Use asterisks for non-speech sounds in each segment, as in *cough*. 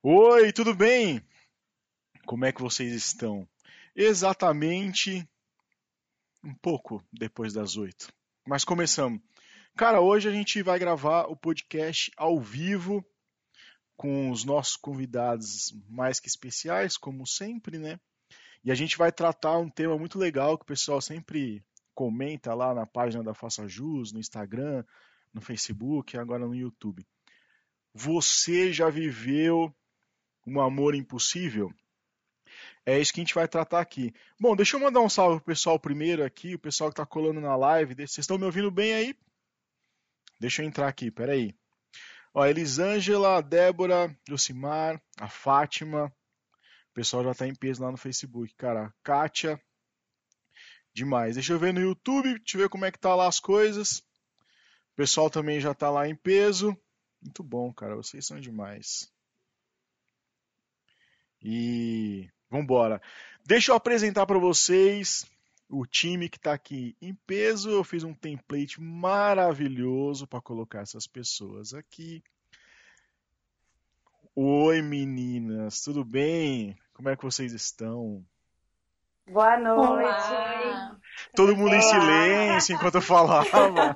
Oi, tudo bem? Como é que vocês estão? Exatamente um pouco depois das oito. Mas começamos. Cara, hoje a gente vai gravar o podcast ao vivo com os nossos convidados mais que especiais, como sempre, né? E a gente vai tratar um tema muito legal que o pessoal sempre comenta lá na página da Faça Jus, no Instagram, no Facebook agora no YouTube. Você já viveu um amor impossível? É isso que a gente vai tratar aqui. Bom, deixa eu mandar um salve pro pessoal primeiro aqui, o pessoal que tá colando na live. Vocês estão me ouvindo bem aí? Deixa eu entrar aqui, peraí. Ó, Elisângela, a Débora, Josimar, a Fátima. O pessoal já tá em peso lá no Facebook, cara. Kátia. Demais. Deixa eu ver no YouTube, deixa eu ver como é que tá lá as coisas. O pessoal também já tá lá em peso. Muito bom, cara. Vocês são demais. E vambora. Deixa eu apresentar para vocês o time que está aqui em peso. Eu fiz um template maravilhoso para colocar essas pessoas aqui. Oi meninas, tudo bem? Como é que vocês estão? Boa noite. Olá. Todo mundo em silêncio enquanto eu falava.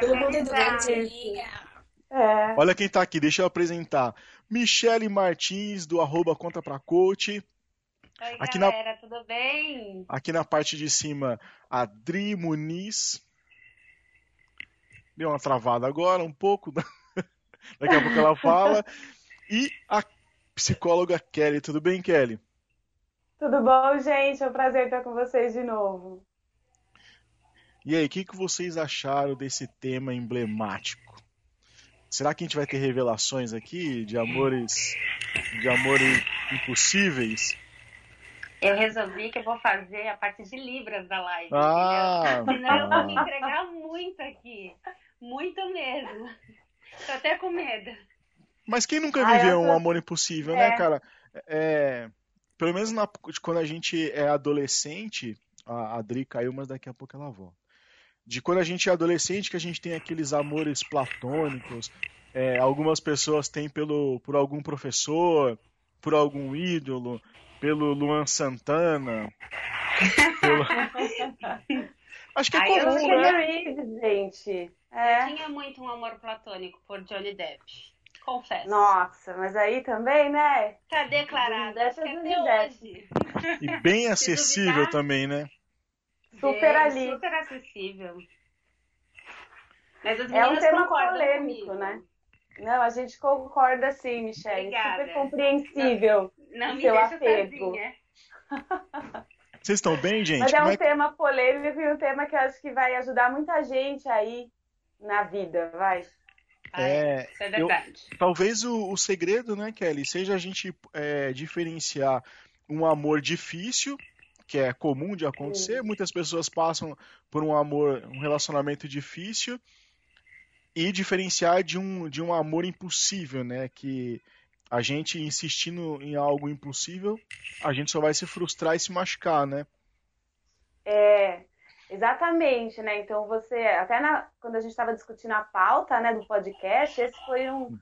Todo mundo doente. É. Olha quem tá aqui, deixa eu apresentar. Michele Martins, do arroba Conta Pra Coach. Oi, Aqui na- galera, tudo bem? Aqui na parte de cima, Adri Muniz. Deu uma travada agora, um pouco. *laughs* Daqui a pouco ela fala. E a psicóloga Kelly. Tudo bem, Kelly? Tudo bom, gente? É um prazer estar com vocês de novo. E aí, o que, que vocês acharam desse tema emblemático? Será que a gente vai ter revelações aqui de amores, de amores impossíveis? Eu resolvi que eu vou fazer a parte de Libras da live, Ah? Senão eu vou me ah. entregar muito aqui. Muito mesmo. Tô até com medo. Mas quem nunca Ah, eu viveu um tô- amor impossível, né, É. cara? É, pelo menos na- quando a gente é adolescente, a Adri caiu, mas daqui a pouco ela volta. De quando a gente é adolescente, que a gente tem aqueles amores platônicos, é, algumas pessoas têm pelo, por algum professor, por algum ídolo, pelo Luan Santana. pelo- *laughs* Acho que é eu comum, né? Reeves, gente. Eu É. tinha muito um amor platônico por Johnny Depp. Confesso. Nossa, mas aí também, né? Tá declarado. Johnny Acho que Depp é até Johnny hoje. E bem *laughs* acessível também, né? Super É, ali. Super acessível. Mas os É um tema polêmico, comigo. né? Não, a gente concorda sim, Michelle. Obrigada. Super compreensível. Não me Seu deixa apego. Vocês estão bem, gente? Mas é Como um é tema polêmico e um tema que eu acho que vai ajudar muita gente aí na vida, vai. É, Isso é eu- verdade. Talvez o, o segredo, né, Kelly, seja a gente é, diferenciar um amor difícil, que é comum de acontecer, muitas pessoas passam por um amor, um relacionamento difícil, e diferenciar de um, de um amor impossível, né, que a gente insistindo em algo impossível, a gente só vai se frustrar e se machucar, né? É, exatamente, né? Então você, até na- quando a gente estava discutindo a pauta, né, do podcast, esse foi um,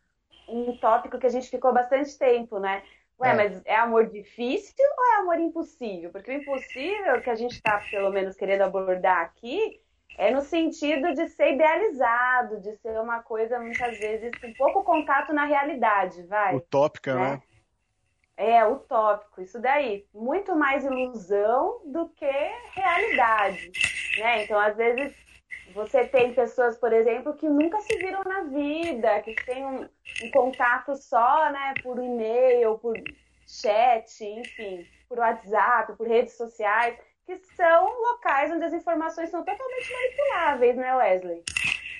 um tópico que a gente ficou bastante tempo, né? Ué, É. mas é amor difícil ou é amor impossível? Porque o impossível que a gente está, pelo menos, querendo abordar aqui é no sentido de ser idealizado, de ser uma coisa, muitas vezes, com pouco contato na realidade, vai. Utópica, né? né? É, utópico, isso daí. Muito mais ilusão do que realidade, né? Então, às vezes, você tem pessoas, por exemplo, que nunca se viram na vida, que têm um, um contato só, né, por e-mail, por chat, enfim, por WhatsApp, por redes sociais, que são locais onde as informações são totalmente manipuláveis, né, Wesley?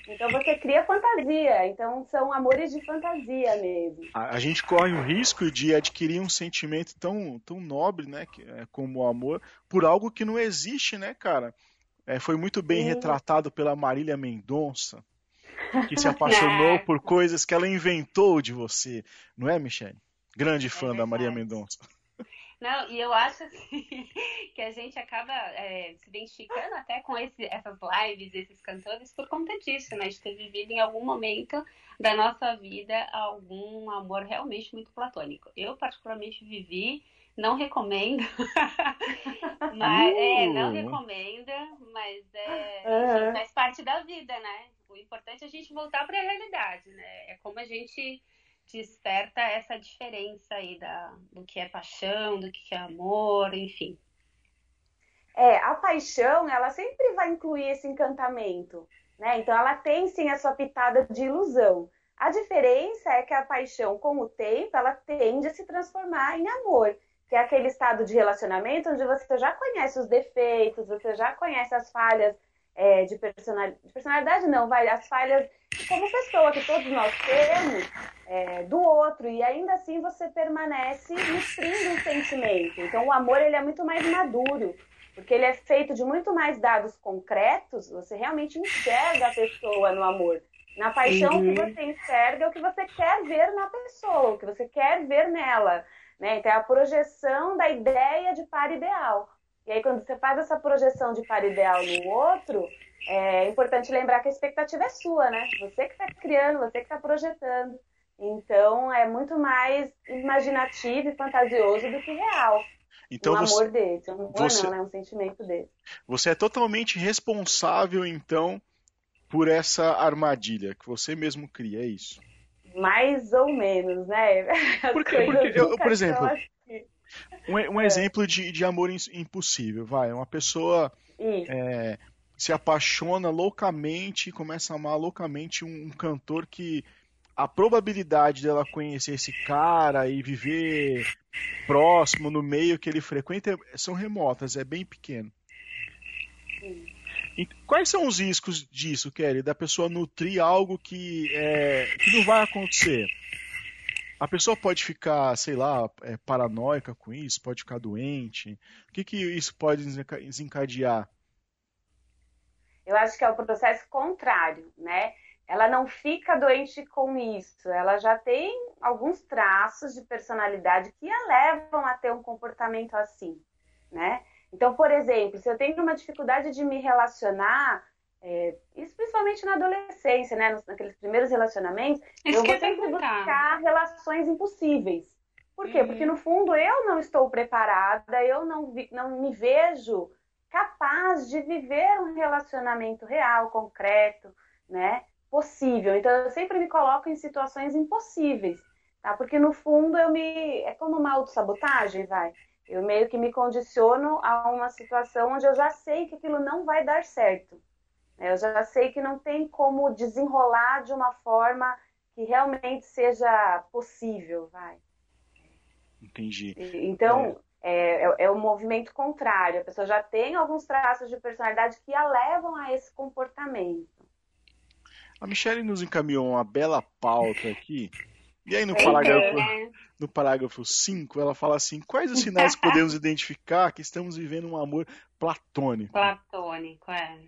Então você cria fantasia, então são amores de fantasia mesmo. A, a gente corre o risco de adquirir um sentimento tão, tão nobre, né, é como o amor, por algo que não existe, né, cara? É, foi muito bem Sim. retratado pela Marília Mendonça, que se apaixonou *laughs* É. por coisas que ela inventou de você, não é, Michelle? Grande fã da verdade. Maria Mendonça. Não, e eu acho assim, *laughs* que a gente acaba é, se identificando até com esse, essas lives, esses cantores, por conta disso, né? De ter vivido em algum momento da nossa vida algum amor realmente muito platônico. Eu, particularmente, vivi, não recomendo, *laughs* mas, é, não uh! recomenda, mas é, faz parte da vida, né? O importante é a gente voltar para a realidade, né? É como a gente desperta essa diferença aí da, do que é paixão, do que é amor, enfim. É, a paixão, ela sempre vai incluir esse encantamento, né? Então ela tem sim a sua pitada de ilusão. A diferença é que a paixão, com o tempo, ela tende a se transformar em amor, que é aquele estado de relacionamento onde você já conhece os defeitos, você já conhece as falhas é, de, personalidade, de personalidade, não, vai, as falhas como pessoa que todos nós temos é, do outro e ainda assim você permanece nutrindo um sentimento. Então o amor ele é muito mais maduro, porque ele é feito de muito mais dados concretos. Você realmente enxerga a pessoa no amor. Na paixão uhum. que você enxerga é o que você quer ver na pessoa, o que você quer ver nela. Né? Então é a projeção da ideia de par ideal. E aí quando você faz essa projeção de par ideal no outro, é importante lembrar que a expectativa é sua, né? Você que está criando, você que está projetando. Então é muito mais imaginativo e fantasioso do que real. Então, um amor você, desse, um amor você, não, né? Um sentimento desse. Você é totalmente responsável, então, por essa armadilha que você mesmo cria, é isso? Mais ou menos, né? Porque, porque eu, por exemplo, um, um é. exemplo de, de amor impossível, vai, uma pessoa é, se apaixona loucamente, começa a amar loucamente um, um cantor que a probabilidade dela conhecer esse cara e viver próximo, no meio que ele frequenta, são remotas, é bem pequeno. E quais são os riscos disso, Kelly? Da pessoa nutrir algo que, é, que não vai acontecer? A pessoa pode ficar, sei lá, é, paranoica com isso, pode ficar doente. O que, que isso pode desencadear? Eu acho que é o processo contrário, né? Ela não fica doente com isso, ela já tem alguns traços de personalidade que a levam a ter um comportamento assim, né? Então, por exemplo, se eu tenho uma dificuldade de me relacionar, é, isso principalmente na adolescência, né? Nos, naqueles primeiros relacionamentos, isso eu vou sempre buscar relações impossíveis. Por quê? Uhum. Porque no fundo eu não estou preparada, eu não, vi, não me vejo capaz de viver um relacionamento real, concreto, né? Possível. Então eu sempre me coloco em situações impossíveis, tá? Porque no fundo eu me é como uma autossabotagem, vai. Eu meio que me condiciono a uma situação onde eu já sei que aquilo não vai dar certo. Eu já sei que não tem como desenrolar de uma forma que realmente seja possível, vai. Entendi. Então, é, é, é o movimento contrário. A pessoa já tem alguns traços de personalidade que a levam a esse comportamento. A Michelle nos encaminhou uma bela pauta aqui. E aí no parágrafo, no parágrafo 5, ela fala assim: quais os sinais que podemos *laughs* identificar que estamos vivendo um amor platônico? Platônico, é.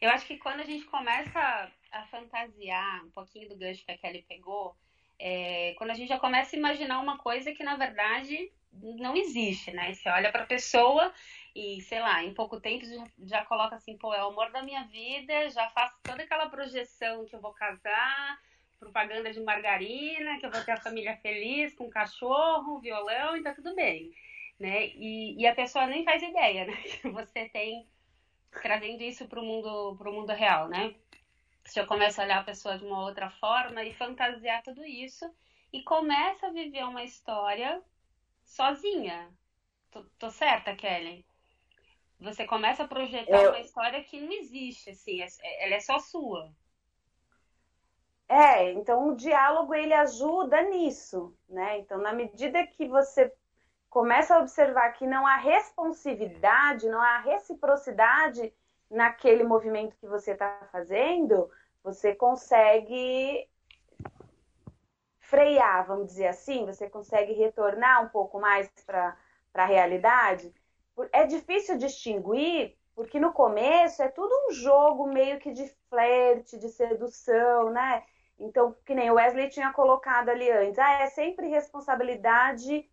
Eu acho que quando a gente começa a fantasiar um pouquinho do gancho que a Kelly pegou, é, quando a gente já começa a imaginar uma coisa que na verdade não existe, né? Você olha para a pessoa e, sei lá, em pouco tempo já, já, coloca assim, pô, é o amor da minha vida, já faço toda aquela projeção que eu vou casar, propaganda de margarina, que eu vou ter a família feliz, com cachorro, violão, e tá tudo bem, né? E, e a pessoa nem faz ideia, né? *laughs* Que você tem trazendo isso para o mundo, pro mundo real, né? Se eu começo a olhar a pessoa de uma outra forma e fantasiar tudo isso e começa a viver uma história sozinha. Tô, tô certa, Kelly? Você começa a projetar Eu... uma história que não existe, assim, é, é, ela é só sua. É, então o diálogo ele ajuda nisso, né? Então, na medida que você começa a observar que não há responsividade, não há reciprocidade naquele movimento que você está fazendo, você consegue frear, vamos dizer assim, você consegue retornar um pouco mais para a realidade. É difícil distinguir, porque no começo é tudo um jogo meio que de flerte, de sedução, né? Então, que nem o Wesley tinha colocado ali antes, ah, é sempre responsabilidade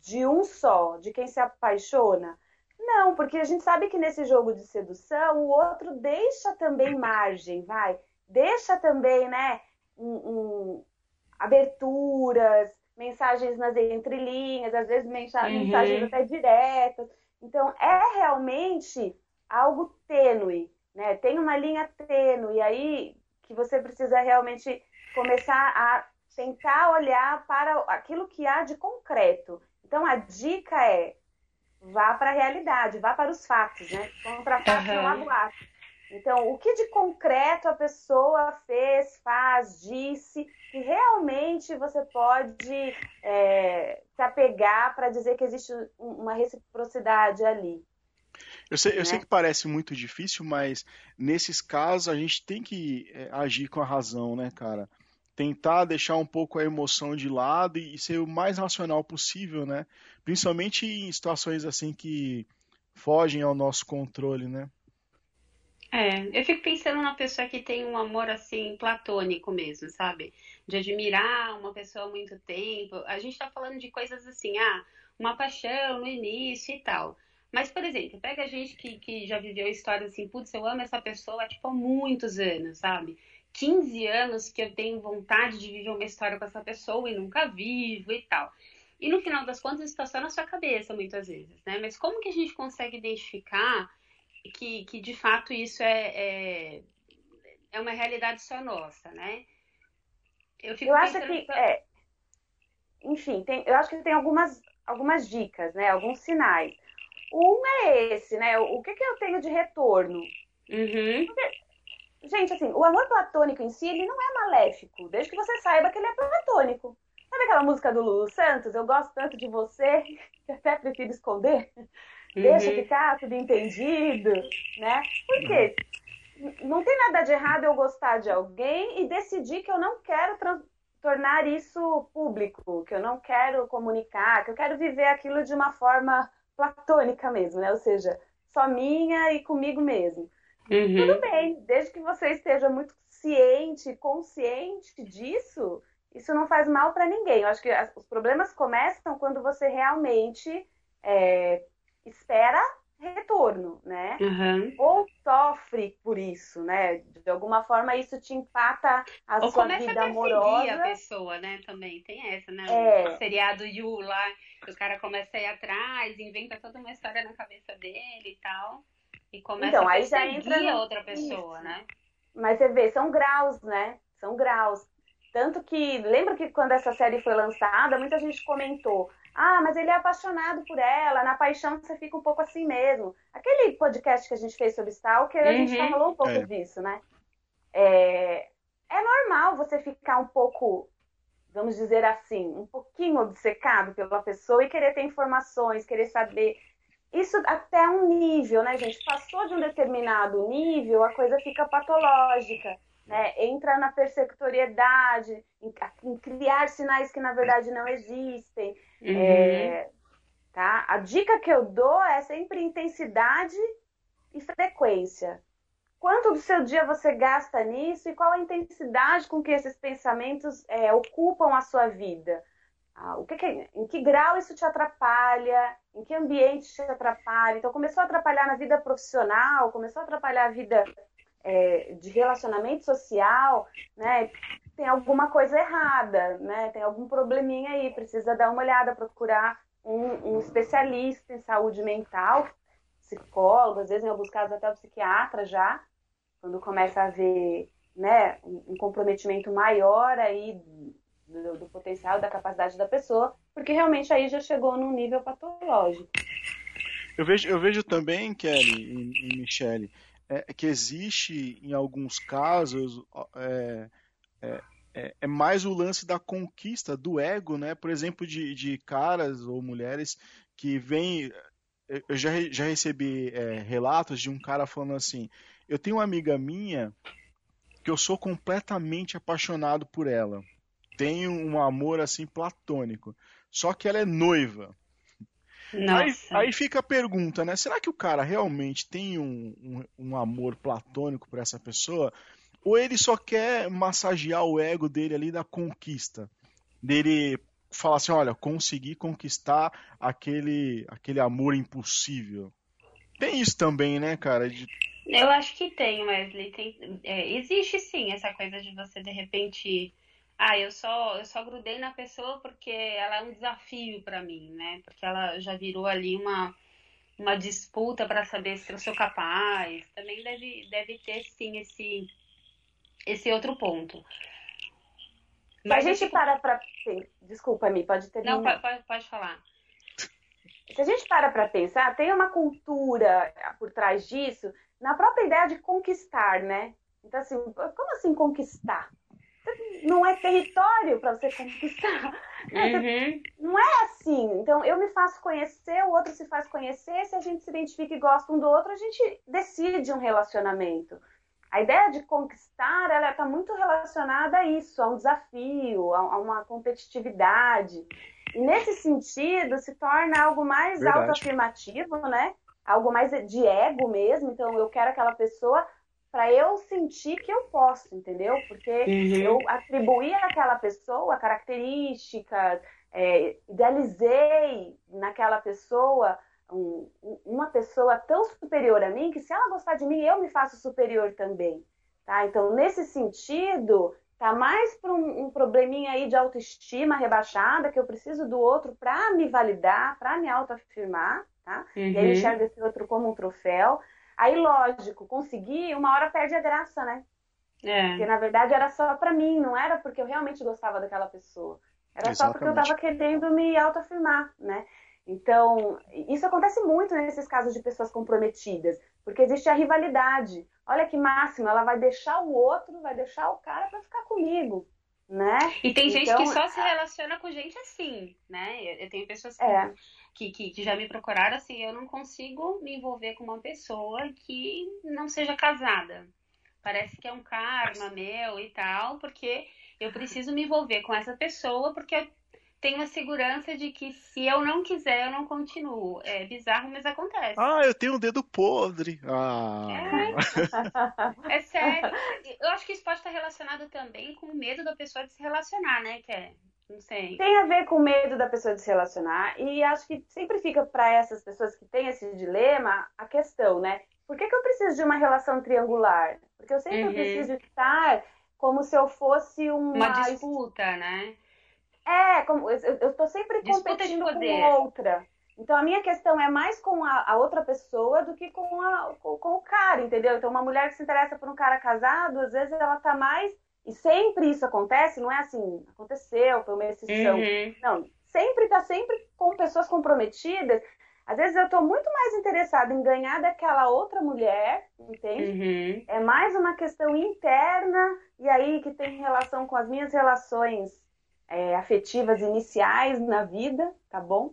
de um só, de quem se apaixona? Não, porque a gente sabe que nesse jogo de sedução o outro deixa também margem, vai, deixa também, né, um, um, aberturas, mensagens nas entrelinhas, às vezes mensagens, uhum. mensagens até diretas. Então é realmente algo tênue, né? Tem uma linha tênue aí que você precisa realmente começar a tentar olhar para aquilo que há de concreto. Então a dica é vá para a realidade, vá para os fatos, né? Contra fatos uhum. não há boato. Então, o que de concreto a pessoa fez, faz, disse, que realmente você pode é, se apegar para dizer que existe uma reciprocidade ali. Eu sei, eu sei né? que parece muito difícil, mas nesses casos a gente tem que é, agir com a razão, né, cara? Tentar deixar um pouco a emoção de lado e ser o mais racional possível, né? Principalmente em situações assim que fogem ao nosso controle, né? É, eu fico pensando na pessoa que tem um amor assim platônico mesmo, sabe? De admirar uma pessoa há muito tempo. A gente tá falando de coisas assim, ah, uma paixão no início e tal. Mas, por exemplo, pega a gente que, que já viveu histórias assim, putz, eu amo essa pessoa tipo, há muitos anos, sabe? 15 anos que eu tenho vontade de viver uma história com essa pessoa e nunca vivo e tal. E no final das contas, isso está só na sua cabeça, muitas vezes, né? Mas como que a gente consegue identificar que, que de fato isso é, é, é uma realidade só nossa, né? Eu, eu acho que, que... É, enfim, tem, eu acho que tem algumas, algumas dicas, né? Alguns sinais. Um é esse, né? O que, que eu tenho de retorno? Uhum. Porque, gente, assim, o amor platônico em si, ele não é maléfico, desde que você saiba que ele é platônico. Sabe aquela música do Lulu Santos? Eu gosto tanto de você *laughs* que até prefiro esconder. Uhum. Deixa ficar tudo entendido, né? Por quê? Não tem nada de errado eu gostar de alguém e decidir que eu não quero tornar isso público, que eu não quero comunicar, que eu quero viver aquilo de uma forma platônica mesmo, né? Ou seja, só minha e comigo mesmo. Uhum. Tudo bem, desde que você esteja muito ciente, consciente disso, isso não faz mal para ninguém. Eu acho que os problemas começam quando você realmente é, espera retorno, né? Uhum. Ou sofre por isso, né? De alguma forma isso te empata a Ou sua vida amorosa. a pessoa, né? Também tem essa, né? É. O seriado Yu lá, que o cara começa a ir atrás, inventa toda uma história na cabeça dele e tal, e começa então, a perseguir a outra pessoa, isso. né? Mas você vê, são graus, né? São graus. Tanto que, lembra que quando essa série foi lançada, muita gente comentou: ah, mas ele é apaixonado por ela, na paixão você fica um pouco assim mesmo. Aquele podcast que a gente fez sobre Stalker, a gente uhum. falou um pouco é. disso, né? É, é normal você ficar um pouco, vamos dizer assim, um pouquinho obcecado pela pessoa e querer ter informações, querer saber. Isso até um nível, né, gente? Passou de um determinado nível, a coisa fica patológica né, entra na persecutoriedade, em, em, criar sinais que na verdade não existem. Uhum. É, tá? A dica que eu dou é sempre intensidade e frequência. Quanto do seu dia você gasta nisso e qual a intensidade com que esses pensamentos é, ocupam a sua vida? Ah, o que, que, em que grau isso te atrapalha? Em que ambiente te atrapalha? Então, começou a atrapalhar na vida profissional, começou a atrapalhar a vida é, de relacionamento social, né, tem alguma coisa errada, né, tem algum probleminha aí, precisa dar uma olhada, procurar um, um especialista em saúde mental, psicólogo, às vezes em alguns casos até o psiquiatra já, quando começa a haver né, um comprometimento maior aí do, do, potencial, da capacidade da pessoa, porque realmente aí já chegou num nível patológico. Eu vejo, eu vejo também, Kelly e, e Michele, é, que existe em alguns casos é, é, é, é, mais o lance da conquista do ego, né? Por exemplo, de, de caras ou mulheres que vêm. Eu já, já recebi é, relatos de um cara falando assim: eu tenho uma amiga minha que eu sou completamente apaixonado por ela. Tenho um amor assim platônico. Só que ela é noiva. Aí, aí, fica a pergunta, né? Será que o cara realmente tem um, um, um, amor platônico por essa pessoa? Ou ele só quer massagear o ego dele ali da conquista? Dele falar assim, olha, consegui conquistar aquele, aquele amor impossível. Tem isso também, né, cara? De... Eu acho que tem, Wesley. Tem, é, existe sim essa coisa de você de repente. Ah, eu só, eu só grudei na pessoa porque ela é um desafio para mim, né? Porque ela já virou ali uma, uma disputa para saber se eu sou capaz. Também deve, deve ter sim esse, esse outro ponto. Mas a gente tipo... para pra. Desculpa, Mi, pode ter. Não, pode, pode falar. Se a gente para para pensar, tem uma cultura por trás disso, na própria ideia de conquistar, né? Então, assim, como assim conquistar? Não é território para você conquistar. Uhum. Não é assim. Então, eu me faço conhecer, o outro se faz conhecer. Se a gente se identifica e gosta um do outro, a gente decide um relacionamento. A ideia de conquistar, ela está muito relacionada a isso, a um desafio, a, uma competitividade. E nesse sentido, se torna algo mais autoafirmativo, né? Algo mais de ego mesmo. Então, eu quero aquela pessoa para eu sentir que eu posso, entendeu? Porque uhum. eu atribuí àquela pessoa características, é, idealizei naquela pessoa um, uma pessoa tão superior a mim que se ela gostar de mim, eu me faço superior também. Tá? Então, nesse sentido, tá mais para um, um, probleminha aí de autoestima rebaixada, que eu preciso do outro para me validar, para me autoafirmar, tá? Uhum. E aí uhum. enxerga esse outro como um troféu. Aí, lógico, conseguir, uma hora perde a graça, né? É. Porque na verdade era só para mim, não era porque eu realmente gostava daquela pessoa. Era Exatamente. só porque eu tava querendo me autoafirmar, né? Então, isso acontece muito nesses casos de pessoas comprometidas, porque existe a rivalidade. Olha que máximo, ela vai deixar o outro, vai deixar o cara para ficar comigo, né? E tem então, gente que só se relaciona com gente assim, né? Eu, tenho pessoas que, é. Que, que, que, já me procuraram assim, eu não consigo me envolver com uma pessoa que não seja casada. Parece que é um karma meu e tal, porque eu preciso me envolver com essa pessoa porque tenho a segurança de que se eu não quiser, eu não continuo. É bizarro, mas acontece. Ah, eu tenho um dedo podre. Ah. É, *laughs* é sério. Eu acho que isso pode estar relacionado também com o medo da pessoa de se relacionar, né? Que é, não sei. Tem a ver com o medo da pessoa de se relacionar. E acho que sempre fica para essas pessoas que têm esse dilema a questão, né? Por que, que eu preciso de uma relação triangular? Porque eu sempre uhum. preciso estar como se eu fosse uma, uma disputa, né? É, como, eu estou sempre Disputa competindo com outra. Então a minha questão é mais com a, a outra pessoa do que com, a, com, com, o cara, entendeu? Então uma mulher que se interessa por um cara casado, às vezes ela tá mais. E sempre isso acontece, não é assim, aconteceu, foi uma exceção. Uhum. Não, sempre tá sempre com pessoas comprometidas. Às vezes eu tô muito mais interessada em ganhar daquela outra mulher, entende? Uhum. É mais uma questão interna, e aí que tem relação com as minhas relações é, afetivas iniciais na vida, tá bom?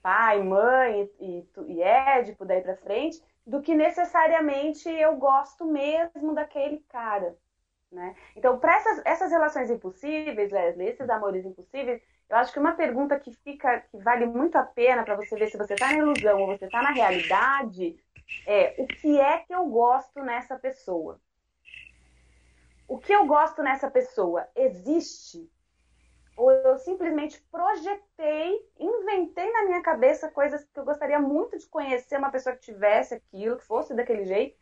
Pai, mãe e, e Édipo, daí pra frente, do que necessariamente eu gosto mesmo daquele cara, né? Então, para essas, essas relações impossíveis, Leslie, esses amores impossíveis, eu acho que uma pergunta que fica, que vale muito a pena para você ver se você está na ilusão ou você está na realidade, é o que é que eu gosto nessa pessoa? O que eu gosto nessa pessoa existe? ou eu simplesmente projetei, inventei na minha cabeça coisas que eu gostaria muito de conhecer uma pessoa que tivesse aquilo, que fosse daquele jeito.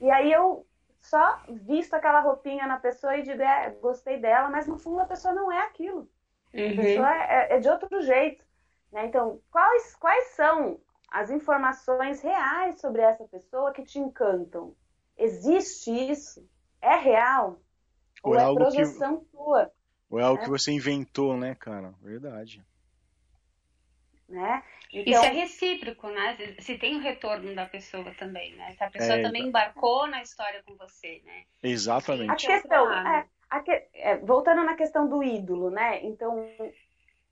E aí eu só visto aquela roupinha na pessoa e digo, é, gostei dela, mas no fundo a pessoa não é aquilo. Uhum. A pessoa é, é, de outro jeito. Né? Então, quais, quais são as informações reais sobre essa pessoa que te encantam? Existe isso? É real? Ou, ou é, é projeção que... tua? Ou é algo é. que você inventou, né, cara? Verdade. Né? Então... Isso é recíproco, né? Se tem o retorno da pessoa também, né? Se a pessoa é, também embarcou na história com você, né? Exatamente. A questão, é, a que, é, voltando na questão do ídolo, né? Então,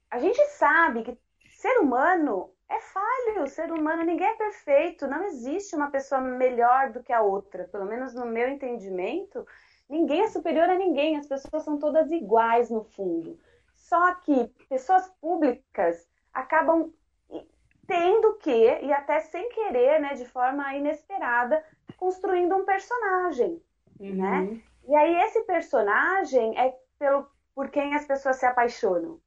a gente sabe que ser humano é falho, ser humano, ninguém é perfeito, não existe uma pessoa melhor do que a outra, pelo menos no meu entendimento, Ninguém é superior a ninguém, as pessoas são todas iguais no fundo. Só que pessoas públicas acabam tendo que, e até sem querer, né, de forma inesperada, construindo um personagem, uhum. né? E aí esse personagem é pelo por quem as pessoas se apaixonam.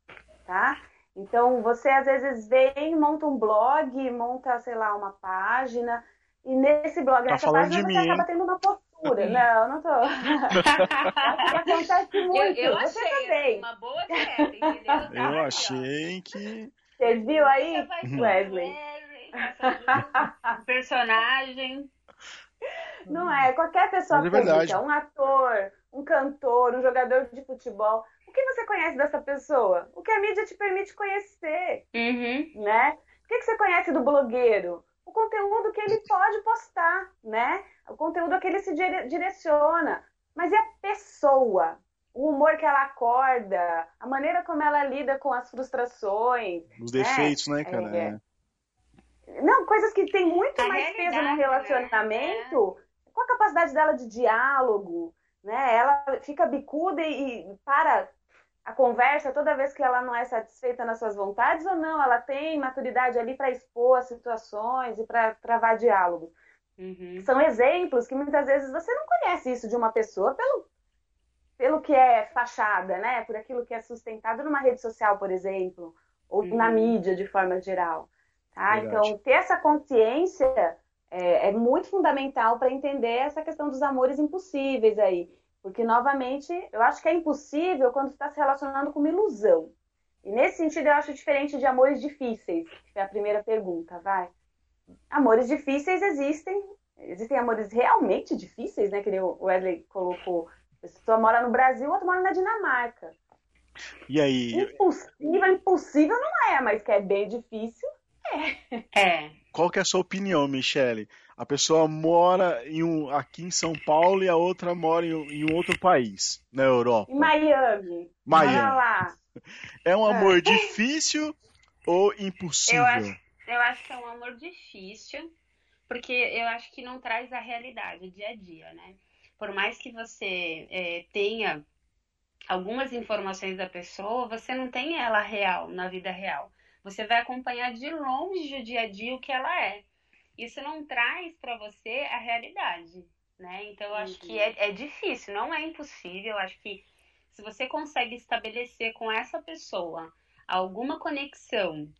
tá? Então, você às vezes vem, monta um blog, monta, sei lá, uma página, e nesse blog, tá nessa página, você mim, acaba tendo uma postura. Não, não tô. *laughs* acontece muito. Eu, eu você achei também. uma boa dieta, entendeu? Eu, eu achei que... Você viu aí, Wesley? personagem. Não é, qualquer pessoa é pública, um ator, um cantor, um jogador de futebol, o que você conhece dessa pessoa? O que a mídia te permite conhecer, uhum. né? O que você conhece do blogueiro? O conteúdo que ele pode postar, né? O conteúdo que ele se direciona. Mas e a pessoa? O humor que ela acorda, a maneira como ela lida com as frustrações. Os defeitos, né, né cara? É. Não, coisas que têm muito a mais peso no relacionamento, né? com a capacidade dela de diálogo, né? Ela fica bicuda e, e para a conversa toda vez que ela não é satisfeita nas suas vontades ou não, ela tem maturidade ali para expor as situações e para travar diálogo. Uhum. São exemplos que muitas vezes você não conhece isso de uma pessoa pelo, pelo que é fachada, né? Por aquilo que é sustentado numa rede social, por exemplo, ou uhum. na mídia de forma geral. Tá? Então, ter essa consciência é, é muito fundamental para entender essa questão dos amores impossíveis aí. Porque, novamente, eu acho que é impossível quando está se relacionando com uma ilusão. E nesse sentido, eu acho diferente de amores difíceis, que é a primeira pergunta, vai. Amores difíceis existem, existem amores realmente difíceis, né? Que o Wesley colocou. Pessoa mora no Brasil, outra mora na Dinamarca. E aí? Impossível, impossível não é, mas que é bem difícil, é. é. Qual que é a sua opinião, Michele? A pessoa mora em um, aqui em São Paulo e a outra mora em, em um outro país, na Europa. Em Miami. Miami. Lá. É um amor é. difícil ou impossível? Eu acho, eu acho que é um amor difícil, porque eu acho que não traz a realidade, o dia a dia, né? Por mais que você é, tenha algumas informações da pessoa, você não tem ela real, na vida real. Você vai acompanhar de longe o dia a dia o que ela é. Isso não traz para você a realidade, né? Então eu acho uhum. que é, é difícil, não é impossível. Eu acho que se você consegue estabelecer com essa pessoa alguma conexão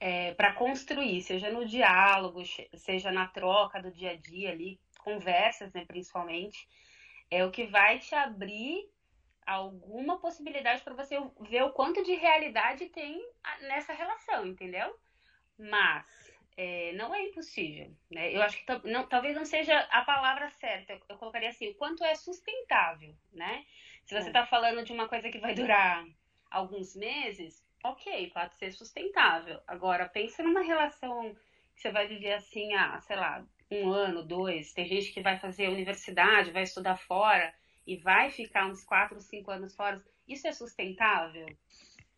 é, para construir, seja no diálogo, seja na troca do dia a dia ali, conversas, né, principalmente, é o que vai te abrir alguma possibilidade para você ver o quanto de realidade tem nessa relação, entendeu? Mas é, não é impossível, né? Eu acho que não, talvez não seja a palavra certa. Eu, eu, colocaria assim, o quanto é sustentável, né? Se você está é. falando de uma coisa que vai durar alguns meses, ok, pode ser sustentável. Agora, pensa numa relação que você vai viver assim, ah, sei lá, um ano, dois. Tem gente que vai fazer universidade, vai estudar fora e vai ficar uns 4, 5 anos fora, isso é sustentável?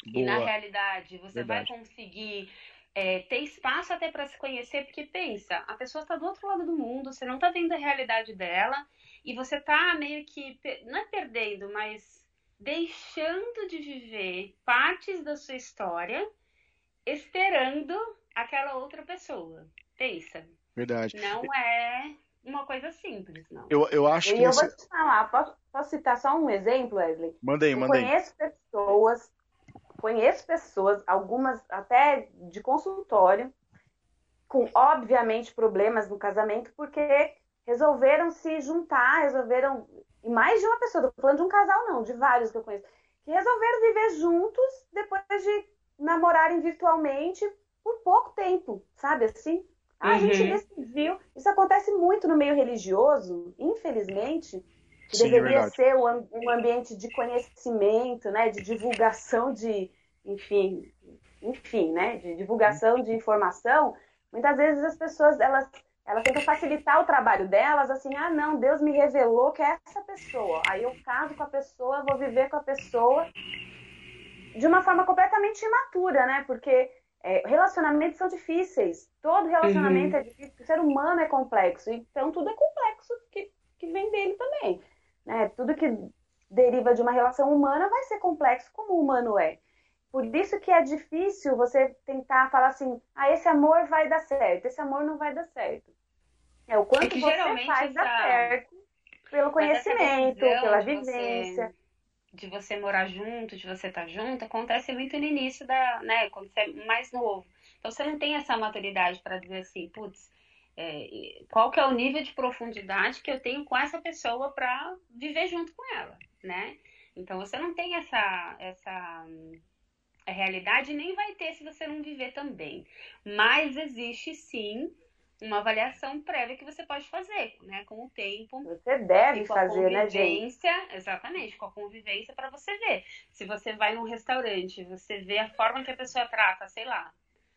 Boa. E na realidade, você Verdade. vai conseguir é, ter espaço até para se conhecer, porque pensa, a pessoa está do outro lado do mundo, você não está vendo a realidade dela, e você está meio que, não é perdendo, mas deixando de viver partes da sua história, esperando aquela outra pessoa. Pensa. Verdade. Não é uma coisa simples, não. Eu, eu acho e que. eu vou te falar, posso, posso citar só um exemplo, Wesley? Mandei, eu mandei. Conheço pessoas, conheço pessoas, algumas até de consultório, com obviamente problemas no casamento, porque resolveram se juntar, resolveram. E mais de uma pessoa, tô falando de um casal, não, de vários que eu conheço, que resolveram viver juntos depois de namorarem virtualmente por pouco tempo, sabe assim? A uhum. gente decidiu. Isso acontece muito no meio religioso, infelizmente. Que Sim, é deveria é ser um ambiente de conhecimento, né, de divulgação de, enfim, enfim, né, de divulgação de informação. Muitas vezes as pessoas elas elas tentam facilitar o trabalho delas, assim, ah, não, Deus me revelou que é essa pessoa. Aí eu caso com a pessoa, vou viver com a pessoa de uma forma completamente imatura, né? Porque é, relacionamentos são difíceis. Todo relacionamento uhum. é difícil. O ser humano é complexo. Então, tudo é complexo que, que vem dele também. Né? Tudo que deriva de uma relação humana vai ser complexo como o humano é. Por isso que é difícil você tentar falar assim, ah, esse amor vai dar certo, esse amor não vai dar certo. É o quanto é você faz essa... dar certo pelo conhecões, pela vivência. Você de você morar junto, de você estar tá junto, acontece muito no início da, né, quando você é mais novo. Então você não tem essa maturidade para dizer assim, putz, é, qual que é o nível de profundidade que eu tenho com essa pessoa para viver junto com ela, né? Então você não tem essa essa realidade nem vai ter se você não viver também. Mas existe sim uma avaliação prévia que você pode fazer, né? Com o tempo. Você deve fazer, né, gente? Exatamente, com a convivência para você ver. Se você vai num restaurante, você vê a forma que a pessoa trata, sei lá,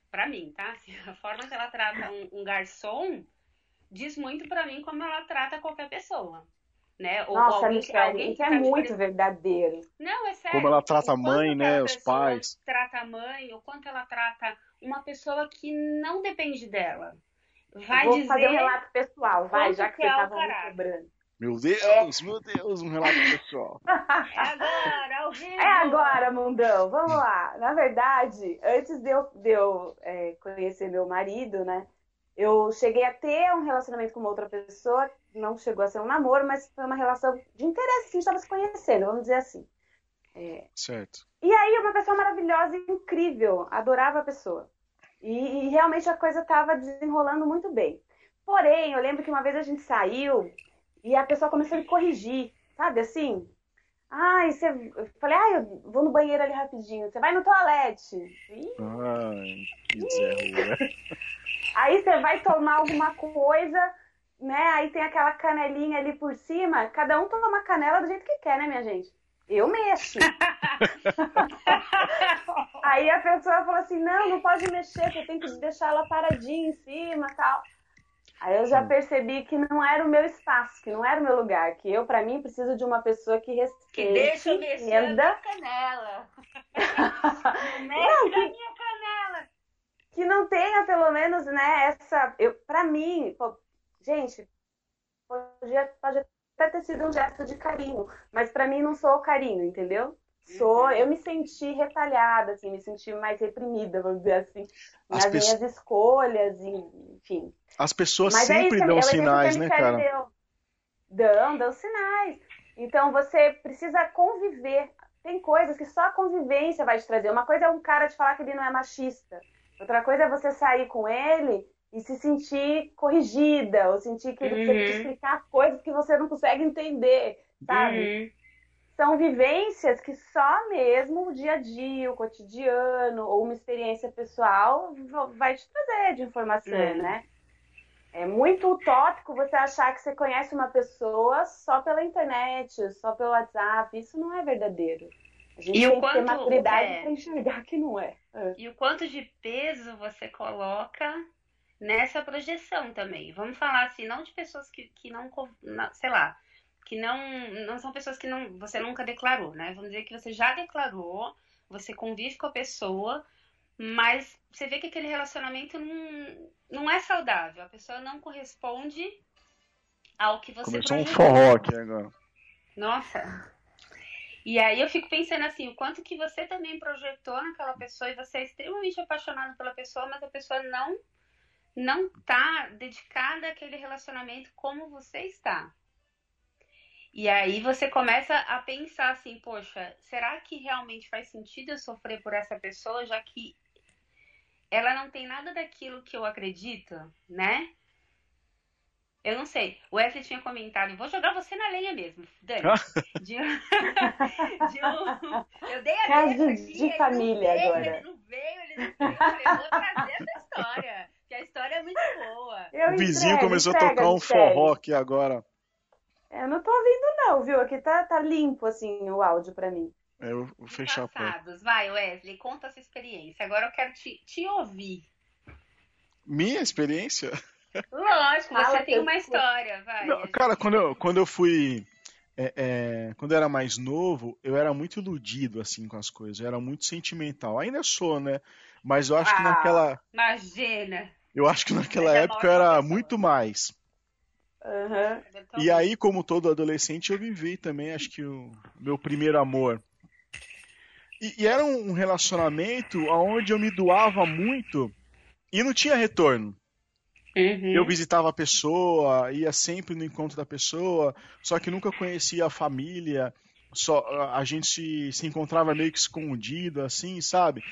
para mim, tá? *laughs* A forma que ela trata um, um garçom diz muito para mim como ela trata qualquer pessoa. Né? Ou, Nossa, alguém, Michelle, alguém isso é muito verdadeiro. Não, é sério. Como ela trata a mãe, né? Os pais. Trata a mãe, ou quanto ela trata uma pessoa que não depende dela. Vai Vou dizer fazer um relato pessoal, vai, já que, que você estava me cobrando. Meu Deus, é. meu Deus, um relato pessoal. *laughs* É agora, ao vivo. É agora, mundão. Vamos lá. Na verdade, antes de eu, de eu é, conhecer meu marido, né? Eu cheguei a ter um relacionamento com uma outra pessoa, não chegou a ser um namoro, mas foi uma relação de interesse, que a gente estava se conhecendo, vamos dizer assim. É... Certo. E aí, uma pessoa maravilhosa e incrível, adorava a pessoa. E, e realmente a coisa estava desenrolando muito bem. Porém, eu lembro que uma vez a gente saiu e a pessoa começou a me corrigir, sabe assim? Ai, você. Eu falei, ai, eu vou no banheiro ali rapidinho. Você vai no toalete. Ih. Ai, que zerro, *laughs* Aí você vai tomar alguma coisa, né? Aí tem aquela canelinha ali por cima. Cada um toma uma canela do jeito que quer, né, minha gente? Eu mexo. *laughs* Aí a pessoa falou assim: não, não pode mexer, que eu tenho que deixar ela paradinha em cima tal. Aí eu já percebi que não era o meu espaço, que não era o meu lugar, que eu, para mim, preciso de uma pessoa que respeite. Que deixa eu mexer entenda. a minha canela. *laughs* não, que, minha canela. Que não tenha, pelo menos, né, essa. Eu, pra mim, pô, gente, pode, pode até ter sido um gesto de carinho, mas para mim não sou o carinho, entendeu? Sou, uhum. eu me senti retalhada, assim, me senti mais reprimida, vamos dizer assim, As nas minhas escolhas, enfim. As pessoas Mas é sempre é dão sinais, né, cara? Deu. Dão, dão sinais. Então você precisa conviver. Tem coisas que só a convivência vai te trazer. Uma coisa é um cara te falar que ele não é machista. Outra coisa é você sair com ele e se sentir corrigida, ou sentir que ele uhum. precisa te uhum. explicar coisas que você não consegue entender, sabe? Uhum são vivências que só mesmo o dia a dia, o cotidiano ou uma experiência pessoal vai te trazer de informação, é. né? É muito utópico você achar que você conhece uma pessoa só pela internet, só pelo WhatsApp. Isso não é verdadeiro. A gente e tem que ter maturidade é... para enxergar que não é. é. E o quanto de peso você coloca nessa projeção também. Vamos falar assim, não de pessoas que, que não, sei lá, que não, não são pessoas que não, você nunca declarou, né? Vamos dizer que você já declarou, você convive com a pessoa, mas você vê que aquele relacionamento não, não é saudável. A pessoa não corresponde ao que você Começou projetou. um forró aqui agora. Nossa. E aí eu fico pensando assim, o quanto que você também projetou naquela pessoa e você é extremamente apaixonado pela pessoa, mas a pessoa não não tá dedicada àquele relacionamento como você está. E aí você começa a pensar assim, poxa, será que realmente faz sentido eu sofrer por essa pessoa, já que ela não tem nada daquilo que eu acredito, né? Eu não sei. O Wesley tinha comentado, vou jogar você na lenha mesmo, Dani. De, *laughs* de um, eu dei a Caso aqui, de família veio, agora. Ele não veio, ele não veio. Eu falei, vou trazer essa história, a história é muito boa. Eu o vizinho entrego, começou entrega, a tocar um forró aqui agora. Eu não tô ouvindo, não, viu? Aqui tá, tá limpo, assim, o áudio para mim. É, eu vou fechar a porta. Vai, Wesley, conta a sua experiência. Agora eu quero te, te ouvir. Minha experiência? Lógico, você Fala tem uma história, vai. Não, cara, quando eu, quando eu fui. É, é, quando eu era mais novo, eu era muito iludido assim com as coisas, eu era muito sentimental. Ainda sou, né? Mas eu acho ah, que naquela. Imagina! Eu acho que naquela época eu era muito mais. Uhum. E aí, como todo adolescente, eu vivi também, acho que o meu primeiro amor. E, e era um relacionamento onde eu me doava muito e não tinha retorno. Uhum. Eu visitava a pessoa, ia sempre no encontro da pessoa, só que nunca conhecia a família. só a gente se, se encontrava meio que escondido, assim, sabe?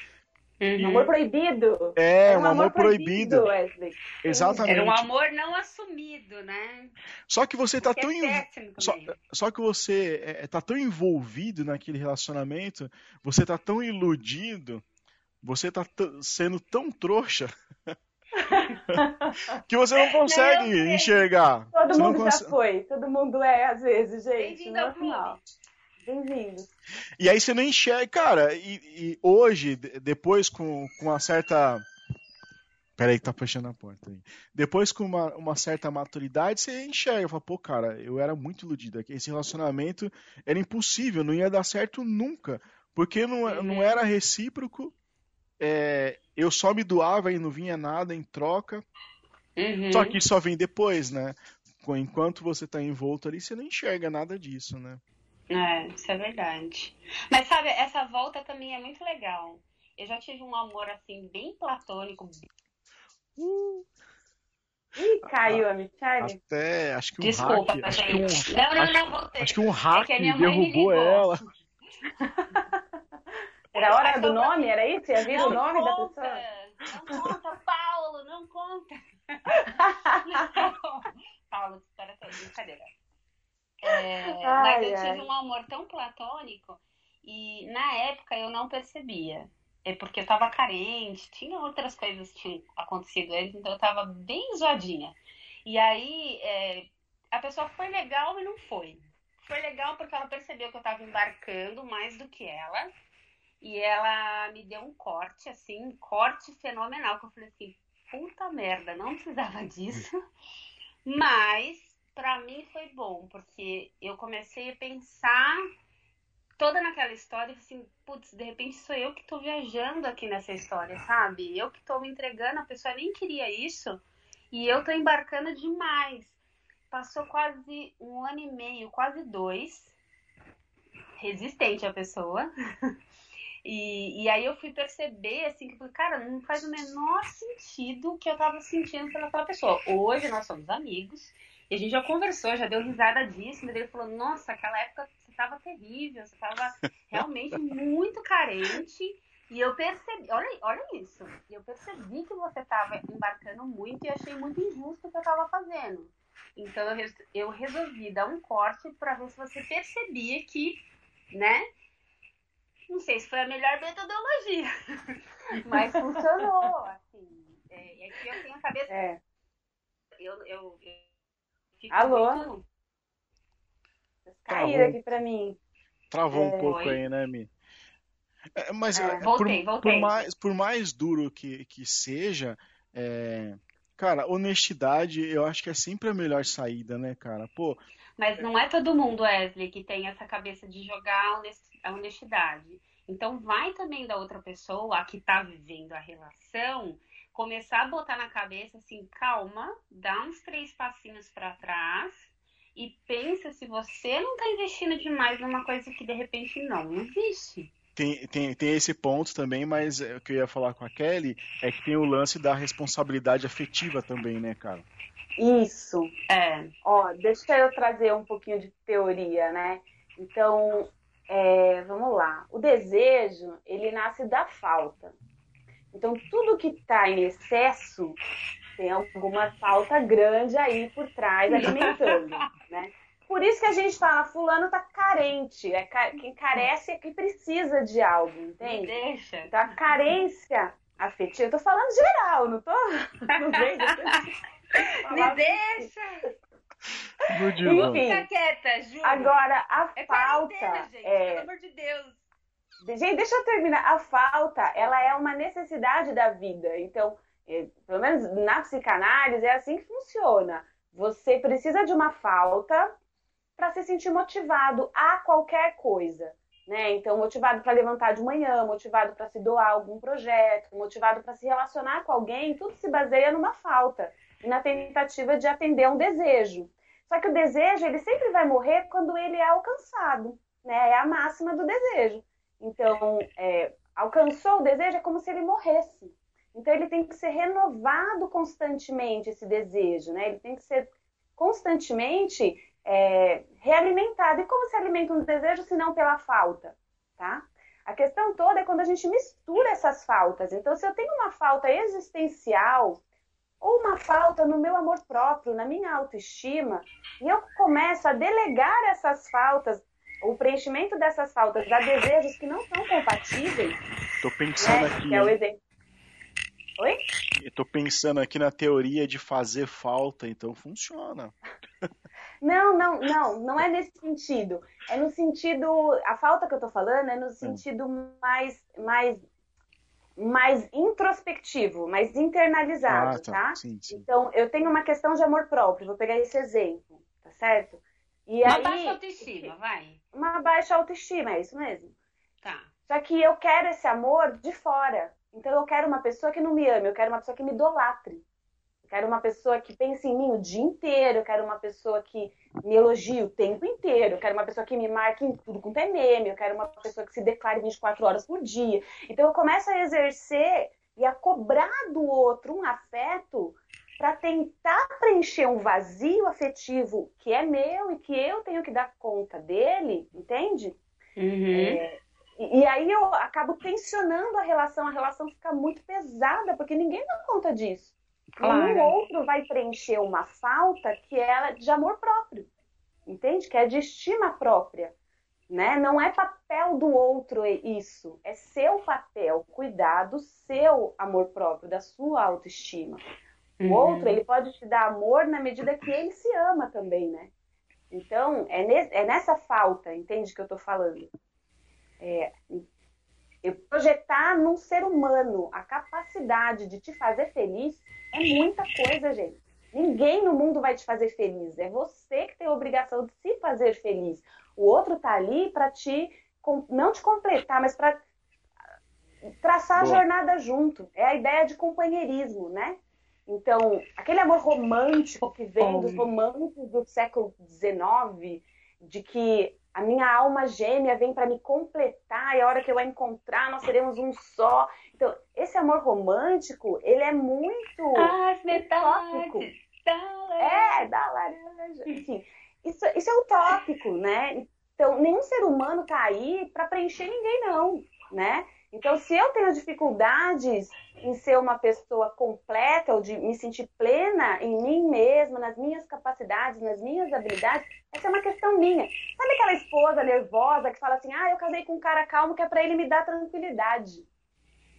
Uhum. Amor proibido. É, um, um amor, amor, proibido. proibido Exatamente. Era um amor não assumido, né? Só que você tá tão. É só, só, que você é, é, tá tão envolvido naquele relacionamento, você tá tão iludido, você tá sendo tão trouxa. *laughs* que você não consegue não, enxergar. Todo você mundo já foi. Todo mundo é, às vezes, gente. Bem-vindo ao clube. Bem-vindo. E aí você não enxerga, cara, e, e, hoje, depois com, com uma certa. Peraí que tá fechando a porta aí. Depois com uma, uma certa maturidade, você enxerga, fala, pô, cara, eu era muito iludido. Esse relacionamento era impossível, não ia dar certo nunca. Porque não, uhum. não era recíproco. É, eu só me doava e não vinha nada em troca. Uhum. Só que só vem depois, né? Enquanto você tá envolto ali, você não enxerga nada disso, né? É, isso é verdade. Mas sabe, essa volta também é muito legal. Eu já tive um amor assim, bem platônico. Uh. Ih, caiu a Michelle. Até, acho que um Desculpa, hack, acho que um, não, não, não, voltei. Acho que um hack é que derrubou ela. *laughs* Era a hora do nome, era isso? Ia vir o nome conta, da pessoa? Não conta, Paulo, não conta. *laughs* Paulo, espera toda, brincadeira. É, ai, mas eu ai. tive um amor tão platônico e na época eu não percebia. É porque eu tava carente, tinha outras coisas que tinham acontecido antes, então eu tava bem zoadinha. E aí é, a pessoa foi legal e não foi. Foi legal porque ela percebeu que eu tava embarcando mais do que ela. E ela me deu um corte, assim, um corte fenomenal. Que eu falei assim, puta merda, não precisava *laughs* disso. Mas para mim foi bom, porque eu comecei a pensar toda naquela história, assim, putz, de repente sou eu que tô viajando aqui nessa história, sabe? Eu que tô me entregando, a pessoa nem queria isso, e eu tô embarcando demais. Passou quase um ano e meio, quase dois, resistente a pessoa. *laughs* E, e aí eu fui perceber, assim, que, cara, não faz o menor sentido o que eu tava sentindo pelaquela pessoa. Hoje nós somos amigos, e a gente já conversou, já deu risada disso, mas ele falou, nossa, aquela época você estava terrível, você estava *laughs* realmente muito carente. E eu percebi, olha, olha isso, eu percebi que você estava embarcando muito e achei muito injusto o que eu estava fazendo. Então eu, eu resolvi dar um corte para ver se você percebia que, né? Não sei se foi a melhor metodologia, *laughs* mas funcionou, assim. É, é que eu tenho a cabeça. É. Eu, eu, eu Alô? Caíram aqui pra mim. Travou é... um pouco aí, né, Mi? É, mas é, voltei, por, voltei. Por, mais, por mais duro que, que seja, é, cara, honestidade eu acho que é sempre a melhor saída, né, cara? Pô. Mas não é todo mundo, Wesley, que tem essa cabeça de jogar a honestidade. Então vai também da outra pessoa, a que tá vivendo a relação, começar a botar na cabeça assim, calma, dá uns três passinhos para trás e pensa se você não está investindo demais numa coisa que de repente não existe. Tem, tem, tem esse ponto também, mas o que eu ia falar com a Kelly é que tem o lance da responsabilidade afetiva também, né, cara? Isso. É. Ó, deixa eu trazer um pouquinho de teoria, né? Então, é, vamos lá. O desejo, ele nasce da falta. Então, tudo que está em excesso tem alguma falta grande aí por trás alimentando, *laughs* né? Por isso que a gente fala, fulano tá carente. É, quem carece é quem precisa de algo, entende? Me deixa. Então, a carência afetiva, eu tô falando geral, não tô... *laughs* Não Me deixa! Enfim, Fica quieta, Ju. Agora, a é falta... Gente, é... Pelo amor de Deus. Gente, deixa eu terminar. A falta, ela é uma necessidade da vida. Então, é, pelo menos na psicanálise, é assim que funciona. Você precisa de uma falta para se sentir motivado a qualquer coisa. Né? Então, motivado para levantar de manhã, motivado para se doar algum projeto, motivado para se relacionar com alguém, tudo se baseia numa falta e na tentativa de atender um desejo. Só que o desejo, ele sempre vai morrer quando ele é alcançado, né? É a máxima do desejo. Então, é, alcançou o desejo é como se ele morresse. Então, ele tem que ser renovado constantemente, esse desejo, né? Ele tem que ser constantemente é, realimentado. E como se alimenta um desejo se não pela falta, tá? A questão toda é quando a gente mistura essas faltas. Então, se eu tenho uma falta existencial ou uma falta no meu amor próprio, na minha autoestima, e eu começo a delegar essas faltas, o preenchimento dessas faltas a desejos que não são compatíveis. Tô pensando né? aqui. Que é o exemplo. Oi? Tô pensando aqui na teoria de fazer falta, então funciona. Não, não, não, não é nesse sentido. É no sentido, a falta que eu tô falando é no sentido mais, mais, mais introspectivo, mais internalizado, ah, tá? tá? Sim, sim. Então, eu tenho uma questão de amor próprio, vou pegar esse exemplo, tá certo? E uma aí, baixa autoestima, vai. Uma baixa autoestima, é isso mesmo. Tá. Só que eu quero esse amor de fora. Então eu quero uma pessoa que não me ame, eu quero uma pessoa que me idolatre. Eu quero uma pessoa que pense em mim o dia inteiro, eu quero uma pessoa que me elogie o tempo inteiro, eu quero uma pessoa que me marque em tudo com é meme, eu quero uma pessoa que se declare 24 horas por dia. Então eu começo a exercer e a cobrar do outro um afeto preencher um vazio afetivo que é meu e que eu tenho que dar conta dele, entende? Uhum. É, e, aí eu acabo tensionando a relação, a relação fica muito pesada, porque ninguém dá conta disso. Claro. Nenhum outro vai preencher uma falta que é de amor próprio, entende? Que é de estima própria. Né? Não é papel do outro isso, é seu papel, cuidar do seu amor próprio, da sua autoestima. O uhum. outro, ele pode te dar amor na medida que ele se ama também, né? Então, é, ne é nessa falta, entende que eu tô falando? É, eu projetar num ser humano a capacidade de te fazer feliz é muita coisa, gente. Ninguém no mundo vai te fazer feliz. É você que tem a obrigação de se fazer feliz. O outro tá ali para te não te completar, mas para traçar Boa. a jornada junto. É a ideia de companheirismo, né? Então, aquele amor romântico que vem dos românticos do século XIX, de que a minha alma gêmea vem para me completar e a hora que eu a encontrar nós seremos um só. Então, esse amor romântico, ele é muito ah, utópico. Da é, da laranja. Enfim, isso, isso é utópico, né? Então, nenhum ser humano tá aí para preencher ninguém, não, né? Então, se eu tenho dificuldades em ser uma pessoa completa ou de me sentir plena em mim mesma, nas minhas capacidades, nas minhas habilidades, essa é uma questão minha. Sabe aquela esposa nervosa que fala assim: ah, eu casei com um cara calmo que é para ele me dar tranquilidade?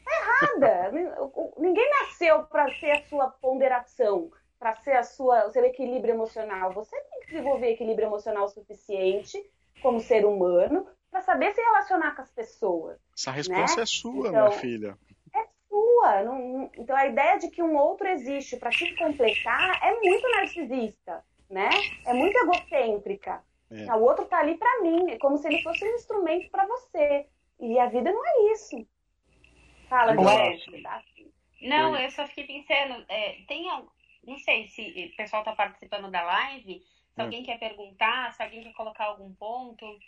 Tá errada. *laughs* Ninguém nasceu para ser a sua ponderação, para ser a sua, o seu equilíbrio emocional. Você tem que desenvolver equilíbrio emocional suficiente como ser humano saber se relacionar com as pessoas. Essa resposta né? é sua, então, minha filha. É sua. Não, então a ideia de que um outro existe para te completar é muito narcisista, né? É muito egocêntrica. É. O outro tá ali para mim, é como se ele fosse um instrumento para você. E a vida não é isso. Fala, Jéssica. Tá? Não, eu só fiquei pensando, é, tem não sei se o pessoal está participando da live, se hum. alguém quer perguntar, se alguém quer colocar algum ponto.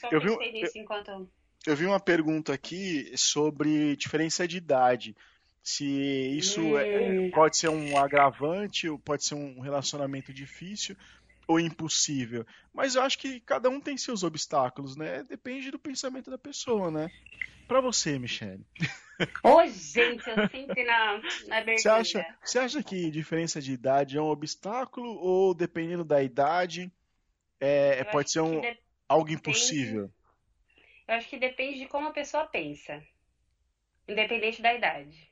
Só eu vi, enquanto... eu vi uma pergunta aqui sobre diferença de idade. Se isso é, pode ser um agravante, ou pode ser um relacionamento difícil ou impossível. Mas eu acho que cada um tem seus obstáculos, né? Depende do pensamento da pessoa, né? Para você, Michelle. Ô, gente, eu sempre na, na *laughs* você acha, você acha que diferença de idade é um obstáculo ou dependendo da idade é, pode ser um, algo impossível? Eu acho que depende de como a pessoa pensa, independente da idade.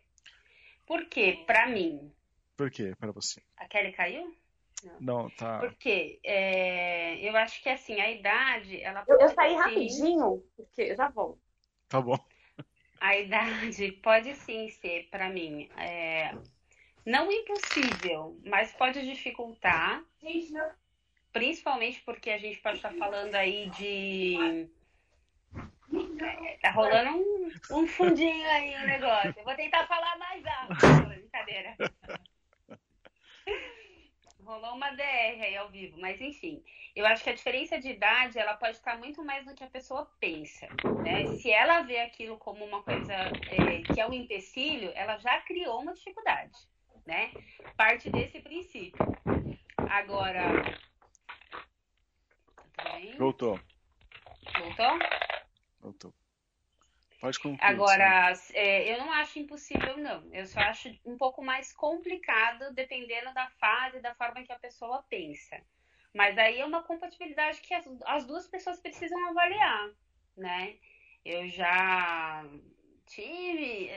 Por quê? Pra mim. Por quê? Pra você. A Kelly caiu? Não, Não tá. Porque é, eu acho que assim, a idade, ela Eu, eu saí rapidinho, porque eu já volto. Tá bom. A idade *laughs* pode sim ser, para mim, é, não impossível, mas pode dificultar. Gente, não principalmente porque a gente pode estar falando aí de. Tá rolando um, um fundinho aí o negócio. Eu vou tentar falar mais alto. *laughs* Brincadeira. Rolou uma DR aí ao vivo, mas enfim, eu acho que a diferença de idade ela pode estar muito mais do que a pessoa pensa, né? Se ela vê aquilo como uma coisa é, que é um empecilho, ela já criou uma dificuldade, né? Parte desse princípio. Agora, Oi. Voltou. Voltou? Voltou. Pode concluir. Agora, é, eu não acho impossível, não. Eu só acho um pouco mais complicado dependendo da fase, da forma que a pessoa pensa. Mas aí é uma compatibilidade que as, as duas pessoas precisam avaliar, né? Eu já tive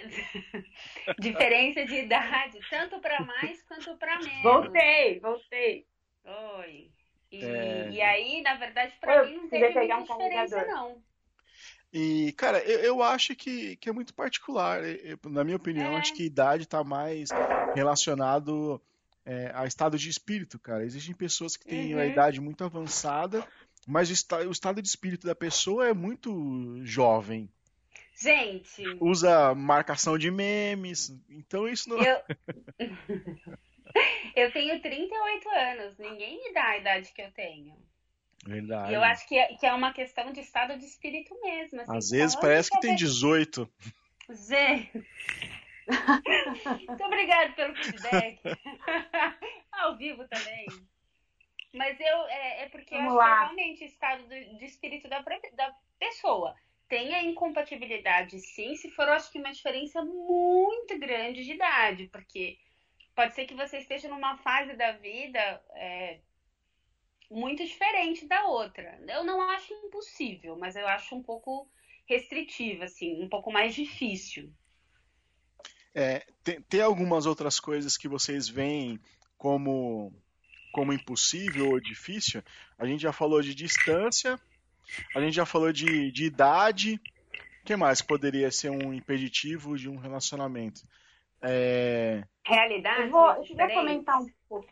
*laughs* diferença de idade, tanto para mais quanto para menos. Voltei, voltei. Oi. E, é... e aí, na verdade, para mim não teve muita um diferença, não. E, cara, eu, eu acho que, que é muito particular. Eu, na minha opinião, é. acho que idade está mais relacionado é, a estado de espírito, cara. Existem pessoas que têm uhum. a idade muito avançada, mas o, esta, o estado de espírito da pessoa é muito jovem. Gente. Usa marcação de memes. Então isso não. Eu, *laughs* *laughs* eu tenho 38 anos. Ninguém me dá a idade que eu tenho. Verdade. E eu acho que é, que é uma questão de estado de espírito mesmo. Assim, Às vezes parece que tem 18. Gente. Muito obrigada pelo feedback. *laughs* Ao vivo também. Mas eu é, é porque Vamos eu acho que é realmente estado de, de espírito da, da pessoa. Tem a incompatibilidade, sim, se for, eu acho que uma diferença muito grande de idade, porque pode ser que você esteja numa fase da vida é, muito diferente da outra. Eu não acho impossível, mas eu acho um pouco restritiva, assim, um pouco mais difícil. É, tem, tem algumas outras coisas que vocês veem como, como impossível ou difícil? A gente já falou de distância, a gente já falou de, de idade. O que mais poderia ser um impeditivo de um relacionamento? É... Realidade? Eu vou, eu queria comentar um pouco.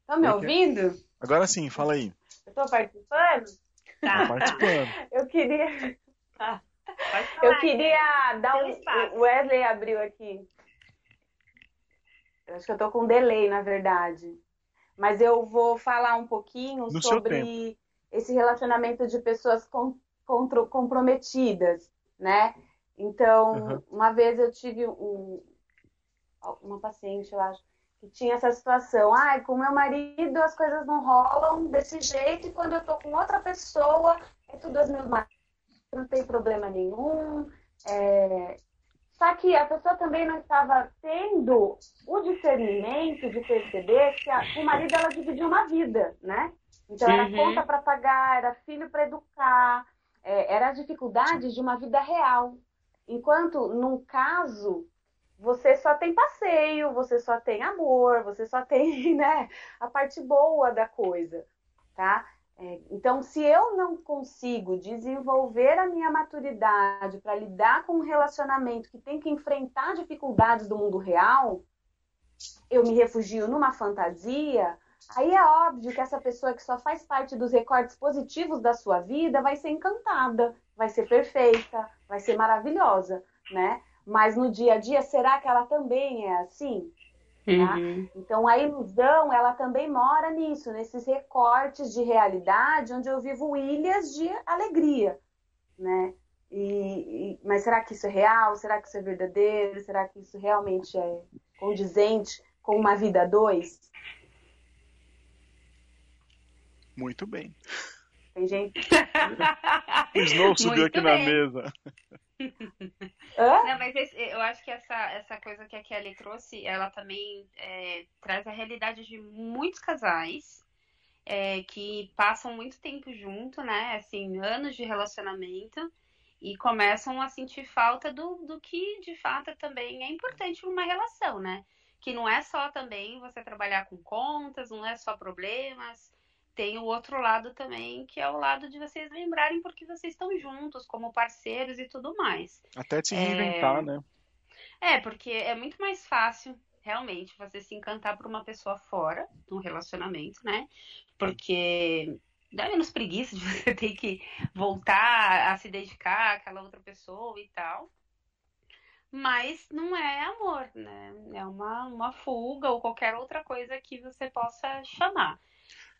Estão me ouvindo? Agora sim, fala aí. Eu tô participando? Tá. Tô participando. *laughs* Eu queria. Tá. Eu queria dar um. O Wesley abriu aqui. Eu acho que eu tô com delay, na verdade. Mas eu vou falar um pouquinho no sobre esse relacionamento de pessoas com, comprometidas, né? Então, uhum. uma vez eu tive um, uma paciente, eu acho, que tinha essa situação. Ai, ah, com meu marido as coisas não rolam desse jeito, e quando eu tô com outra pessoa, é tudo as mil não tem problema nenhum. É... Só que a pessoa também não estava tendo o discernimento de perceber que a, o marido ela dividia uma vida, né? Então era uhum. conta para pagar, era filho para educar, é, era as dificuldades de uma vida real. Enquanto num caso você só tem passeio, você só tem amor, você só tem, *laughs* né, a parte boa da coisa, tá? É, então, se eu não consigo desenvolver a minha maturidade para lidar com um relacionamento que tem que enfrentar dificuldades do mundo real, eu me refugio numa fantasia, aí é óbvio que essa pessoa que só faz parte dos recortes positivos da sua vida vai ser encantada, vai ser perfeita, vai ser maravilhosa, né? Mas no dia a dia, será que ela também é assim? Tá? Uhum. Então a ilusão ela também mora nisso, nesses recortes de realidade onde eu vivo ilhas de alegria, né? E, e, mas será que isso é real? Será que isso é verdadeiro? Será que isso realmente é condizente com uma vida a dois? Muito bem. Tem gente. o *laughs* Snow subiu Muito aqui bem. na mesa. *laughs* Não, mas esse, eu acho que essa, essa coisa que a Kelly trouxe, ela também é, traz a realidade de muitos casais é, que passam muito tempo junto, né? Assim, anos de relacionamento e começam a sentir falta do, do que de fato também é importante numa relação, né? Que não é só também você trabalhar com contas, não é só problemas, tem o outro lado também, que é o lado de vocês lembrarem porque vocês estão juntos, como parceiros e tudo mais. Até se reinventar, é... né? É, porque é muito mais fácil, realmente, você se encantar por uma pessoa fora de um relacionamento, né? Porque dá menos preguiça de *laughs* você ter que voltar a se dedicar àquela outra pessoa e tal. Mas não é amor, né? É uma, uma fuga ou qualquer outra coisa que você possa chamar.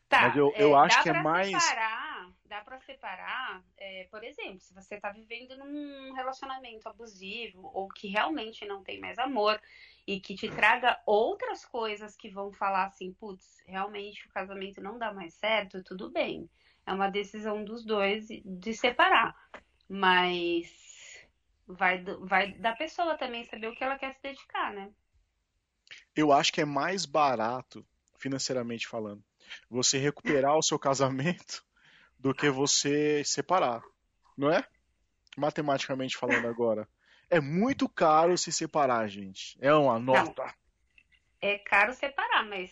Tá, Mas eu, eu é, acho que é mais. Separar, dá para separar, é, por exemplo, se você tá vivendo num relacionamento abusivo ou que realmente não tem mais amor e que te traga outras coisas que vão falar assim, putz, realmente o casamento não dá mais certo, tudo bem. É uma decisão dos dois de separar. Mas vai, vai da pessoa também saber o que ela quer se dedicar, né? Eu acho que é mais barato, financeiramente falando, você recuperar o seu casamento *laughs* do que você separar, não é? Matematicamente falando agora. É muito caro se separar, gente. É uma nota. Não. É caro separar, mas.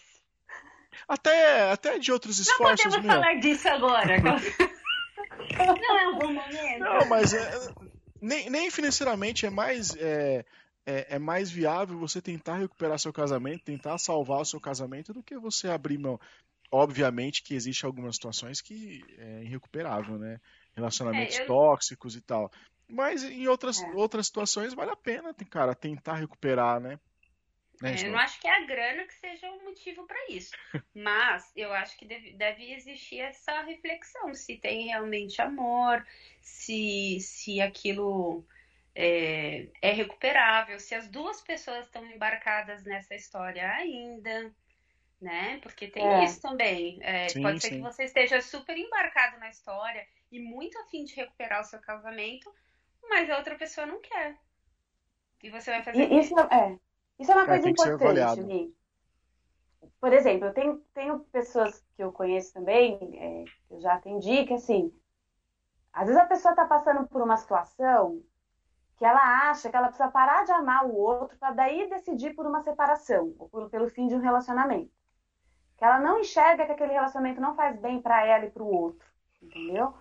Até, até de outros esforços. Não podemos meu. falar disso agora. *laughs* não é um bom momento. Não, mas é, nem, nem financeiramente é mais. É, é, é, mais viável você tentar recuperar seu casamento, tentar salvar o seu casamento, do que você abrir mão. Obviamente que existe algumas situações que é irrecuperável, né? Relacionamentos é, eu... tóxicos e tal. Mas em outras, é. outras situações vale a pena, cara, tentar recuperar, né? né é, eu não acho que é a grana que seja o motivo para isso. *laughs* Mas eu acho que deve, deve, existir essa reflexão, se tem realmente amor, se, se aquilo é, é recuperável, se as duas pessoas estão embarcadas nessa história ainda né? Porque tem é. isso também. É, sim, pode ser sim. que você esteja super embarcado na história e muito afim de recuperar o seu casamento, mas a outra pessoa não quer. E você vai fazer e, isso. É, isso é uma é, coisa importante. Por exemplo, eu tenho, tenho pessoas que eu conheço também, é, que eu já atendi, que assim, às vezes a pessoa está passando por uma situação que ela acha que ela precisa parar de amar o outro para daí decidir por uma separação ou por, pelo fim de um relacionamento que ela não enxerga que aquele relacionamento não faz bem para ela e para o outro, entendeu?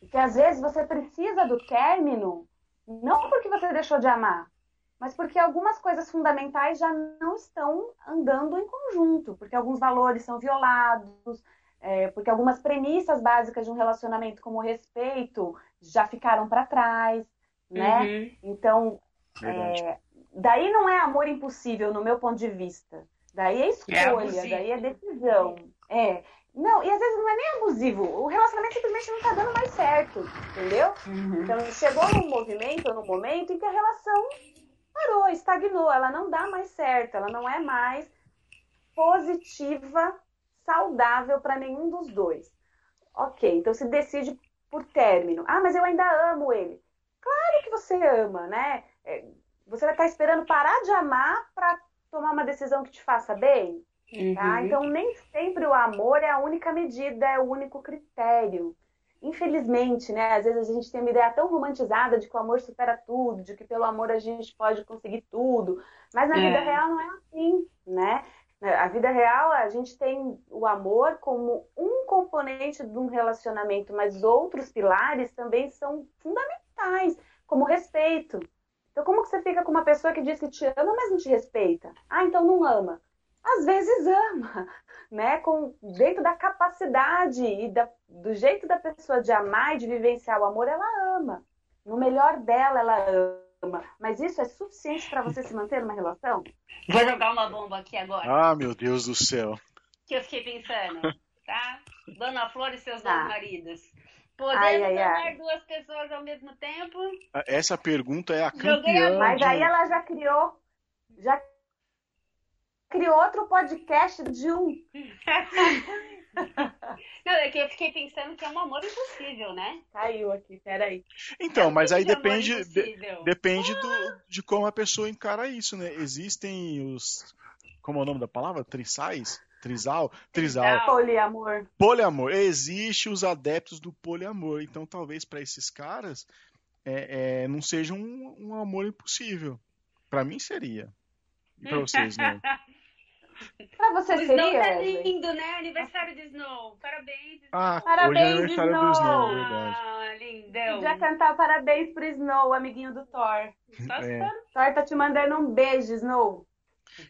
E que às vezes você precisa do término não porque você deixou de amar, mas porque algumas coisas fundamentais já não estão andando em conjunto, porque alguns valores são violados, é, porque algumas premissas básicas de um relacionamento, como o respeito, já ficaram para trás, né? Uhum. Então, é, daí não é amor impossível, no meu ponto de vista. Daí é, é escolha, é daí é decisão. É. Não, e às vezes não é nem abusivo. O relacionamento simplesmente não tá dando mais certo, entendeu? Uhum. Então chegou num movimento, num momento em que a relação parou, estagnou, ela não dá mais certo, ela não é mais positiva, saudável para nenhum dos dois. Ok, então se decide por término. Ah, mas eu ainda amo ele. Claro que você ama, né? É, você vai estar esperando parar de amar para tomar uma decisão que te faça bem. Tá? Uhum. Tá? Então, nem sempre o amor é a única medida, é o único critério. Infelizmente, né? Às vezes a gente tem uma ideia tão romantizada de que o amor supera tudo, de que pelo amor a gente pode conseguir tudo. Mas na é. vida real não é assim, né? A vida real, a gente tem o amor como um componente de um relacionamento, mas outros pilares também são fundamentais, como respeito, então, como que você fica com uma pessoa que diz que te ama, mas não te respeita? Ah, então não ama. Às vezes ama, *laughs* né? Com, dentro da capacidade e da, do jeito da pessoa de amar e de vivenciar o amor, ela ama. No melhor dela, ela ama. Mas isso é suficiente para você se manter numa relação? Vou jogar uma bomba aqui agora. Ah, meu Deus do céu. Que eu fiquei pensando, tá? Dona Flor e seus tá. dois maridos. Podendo ai, ai, ai. duas pessoas ao mesmo tempo? Essa pergunta é a campeã. Mas de... aí ela já criou, já criou outro podcast de um. *laughs* Não, é que eu fiquei pensando que é um amor impossível, né? Caiu aqui, peraí. Então, mas aí depende, de, depende do, de como a pessoa encara isso, né? Existem os. Como é o nome da palavra? Trissais? Trisal? Trisal. Poliamor. Poliamor. Existe os adeptos do poliamor. Então, talvez para esses caras é, é, não seja um, um amor impossível. Para mim seria. Para vocês, não. *laughs* Pra você o seria. Snow tá lindo, né? Aniversário de Snow. Parabéns, Snow. Ah, parabéns, hoje é aniversário Snow. do Snow, verdade. Ah, lindão. Podia cantar parabéns pro Snow, amiguinho do Thor. É. Thor tá te mandando um beijo, Snow.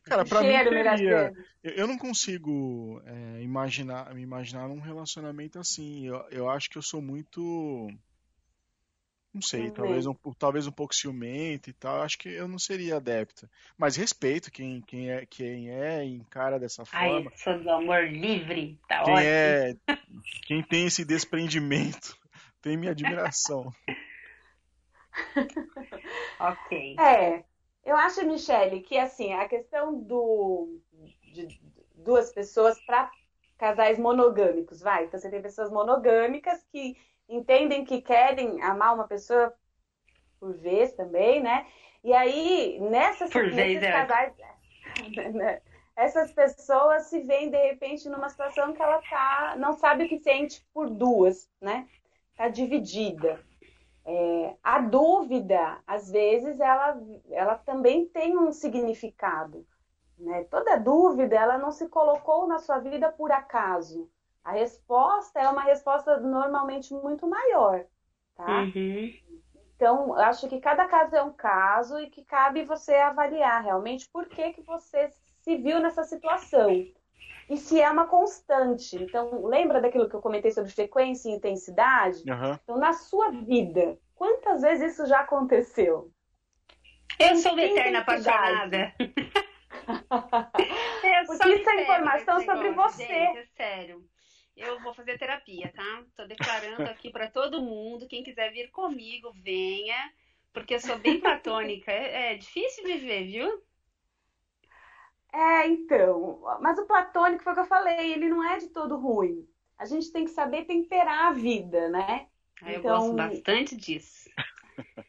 Cara, pra Cheiro, mim seria, eu não consigo é, imaginar, me imaginar um relacionamento assim. Eu, eu acho que eu sou muito. Não sei, uhum. talvez um, talvez um pouco ciumento e tal. Acho que eu não seria adepta. Mas respeito quem, quem, é, quem é e encara dessa forma. Ai, sou do amor livre, tá quem ótimo. É, quem tem esse desprendimento tem minha admiração. *laughs* ok. É, Eu acho, Michele, que assim, a questão do, de duas pessoas para casais monogâmicos, vai. Então você tem pessoas monogâmicas que entendem que querem amar uma pessoa por vez também, né? E aí, nessas, por vez, nesses é. casais, né? *laughs* essas pessoas se veem de repente numa situação que ela tá, não sabe o que sente por duas, né? Tá dividida. É, a dúvida, às vezes, ela, ela também tem um significado. Né? Toda dúvida, ela não se colocou na sua vida por acaso. A resposta é uma resposta normalmente muito maior, tá? Uhum. Então, acho que cada caso é um caso e que cabe você avaliar realmente por que, que você se viu nessa situação. E se é uma constante. Então, lembra daquilo que eu comentei sobre frequência e intensidade? Uhum. Então, na sua vida, quantas vezes isso já aconteceu? Eu sou uma eterna apaixonada. Porque *laughs* isso é informação sobre você. Gente, é sério. Eu vou fazer terapia, tá? Tô declarando aqui para todo mundo. Quem quiser vir comigo, venha. Porque eu sou bem platônica. É, é difícil viver, viu? É, então. Mas o platônico foi o que eu falei, ele não é de todo ruim. A gente tem que saber temperar a vida, né? Ah, eu então, gosto bastante disso. *laughs*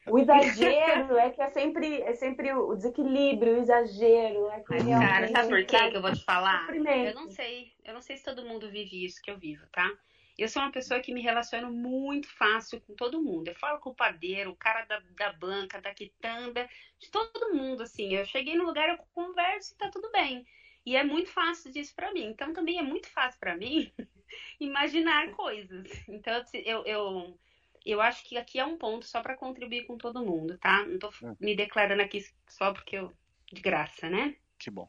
O exagero é que é sempre, é sempre o desequilíbrio, o exagero. É Mas, cara, sabe por quê que eu vou te falar? Eu não sei. Eu não sei se todo mundo vive isso que eu vivo, tá? Eu sou uma pessoa que me relaciono muito fácil com todo mundo. Eu falo com o padeiro, o cara da, da banca, da quitanda, de todo mundo, assim. Eu cheguei no lugar, eu converso e tá tudo bem. E é muito fácil disso para mim. Então também é muito fácil para mim *laughs* imaginar coisas. Então eu, eu, eu acho que aqui é um ponto só para contribuir com todo mundo, tá? Não tô é. me declarando aqui só porque eu. de graça, né? Que bom.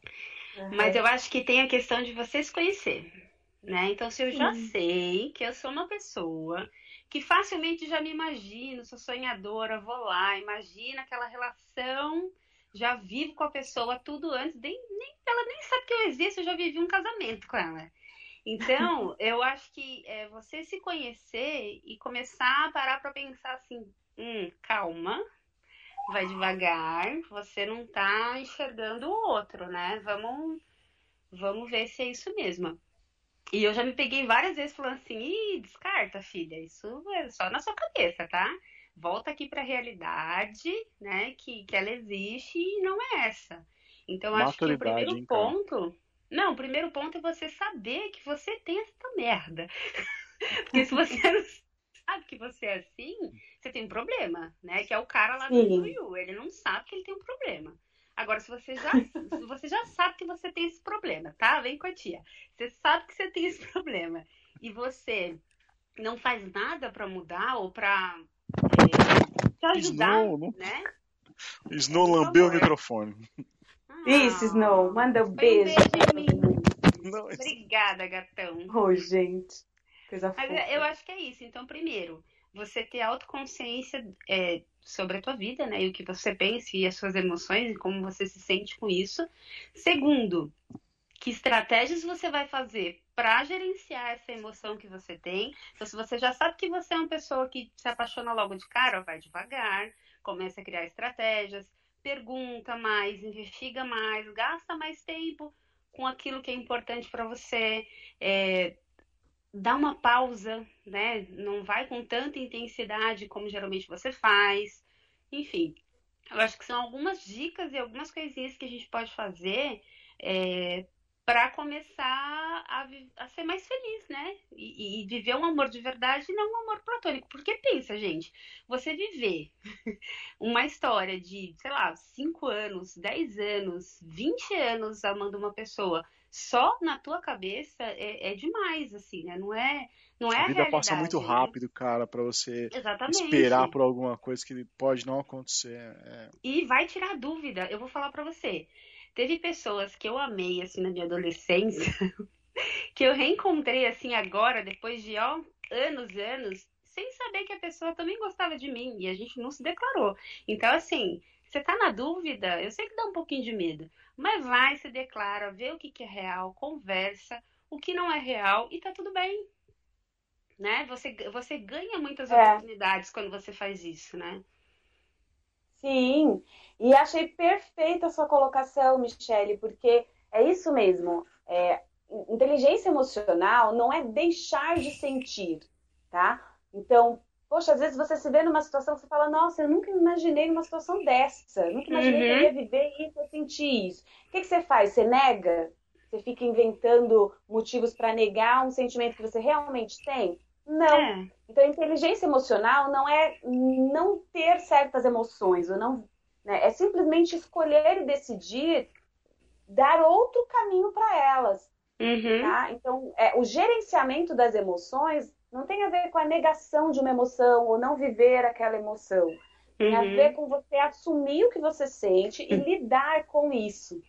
Mas eu acho que tem a questão de você se conhecer né? Então, se eu já sei que eu sou uma pessoa que facilmente já me imagino, sou sonhadora, vou lá, imagina aquela relação, já vivo com a pessoa tudo antes, nem, nem, ela nem sabe que eu existo, eu já vivi um casamento com ela. Então, *laughs* eu acho que é, você se conhecer e começar a parar para pensar assim, hum, calma, vai devagar, você não tá enxergando o outro, né? Vamos, vamos ver se é isso mesmo. E eu já me peguei várias vezes falando assim, Ih, descarta, filha, isso é só na sua cabeça, tá? Volta aqui para a realidade, né? Que, que ela existe e não é essa. Então, acho que o primeiro então. ponto. Não, o primeiro ponto é você saber que você tem essa merda. *laughs* Porque se você não sabe que você é assim, você tem um problema, né? Que é o cara lá do Yu. Ele não sabe que ele tem um problema. Agora, se você já, se você já sabe que você tem esse problema, tá? Vem com a tia. Você sabe que você tem esse problema e você não faz nada para mudar ou para é, te ajudar, Snow, não... né? Snow lambeu o microfone. Ah, Isso, Snow, manda um beijo. Um beijo em mim. Não, Obrigada, gatão. Ô, oh, gente. Coisa Mas fofa. eu acho que é isso. Então, primeiro, você ter autoconsciência é, sobre a tua vida, né? E o que você pensa e as suas emoções e como você se sente com isso. Segundo, que estratégias você vai fazer para gerenciar essa emoção que você tem. Então, se você já sabe que você é uma pessoa que se apaixona logo de cara, vai devagar, começa a criar estratégias, pergunta mais, investiga mais, gasta mais tempo com aquilo que é importante para você. É, dá uma pausa, né? Não vai com tanta intensidade como geralmente você faz. Enfim, eu acho que são algumas dicas e algumas coisinhas que a gente pode fazer é, para começar a, a, ser mais feliz, né? E, e, viver um amor de verdade e não um amor platônico. Porque pensa, gente, você viver *laughs* uma história de, sei lá, 5 anos, 10 anos, 20 anos amando uma pessoa só na tua cabeça é, é demais, assim, né? Não é, não é a, a vida passa muito né? rápido, cara, para você Exatamente. esperar por alguma coisa que pode não acontecer. É... E vai tirar dúvida. Eu vou falar para você. Teve pessoas que eu amei, assim, na minha adolescência, *laughs* que eu reencontrei, assim, agora, depois de, ó, anos e anos, sem saber que a pessoa também gostava de mim e a gente não se declarou. Então, assim, você tá na dúvida, eu sei que dá um pouquinho de medo, mas vai, se declara, vê o que, que é real, conversa, o que não é real e tá tudo bem. Né? Você, você ganha muitas é. oportunidades quando você faz isso, né? Sim, e achei perfeita a sua colocação, Michele, porque é isso mesmo. É, inteligência emocional não é deixar de sentir, tá? Então, poxa, às vezes você se vê numa situação que você fala, nossa, eu nunca imaginei numa situação dessa, nunca imaginei uhum. que eu ia viver isso, eu sentir isso. O que, que você faz? Você nega? Você fica inventando motivos para negar um sentimento que você realmente tem? Não. É. Então, inteligência emocional não é não ter certas emoções, ou não, né? é simplesmente escolher e decidir dar outro caminho para elas. Uhum. Tá? Então, é, o gerenciamento das emoções não tem a ver com a negação de uma emoção ou não viver aquela emoção. Tem uhum. a ver com você assumir o que você sente e lidar com isso.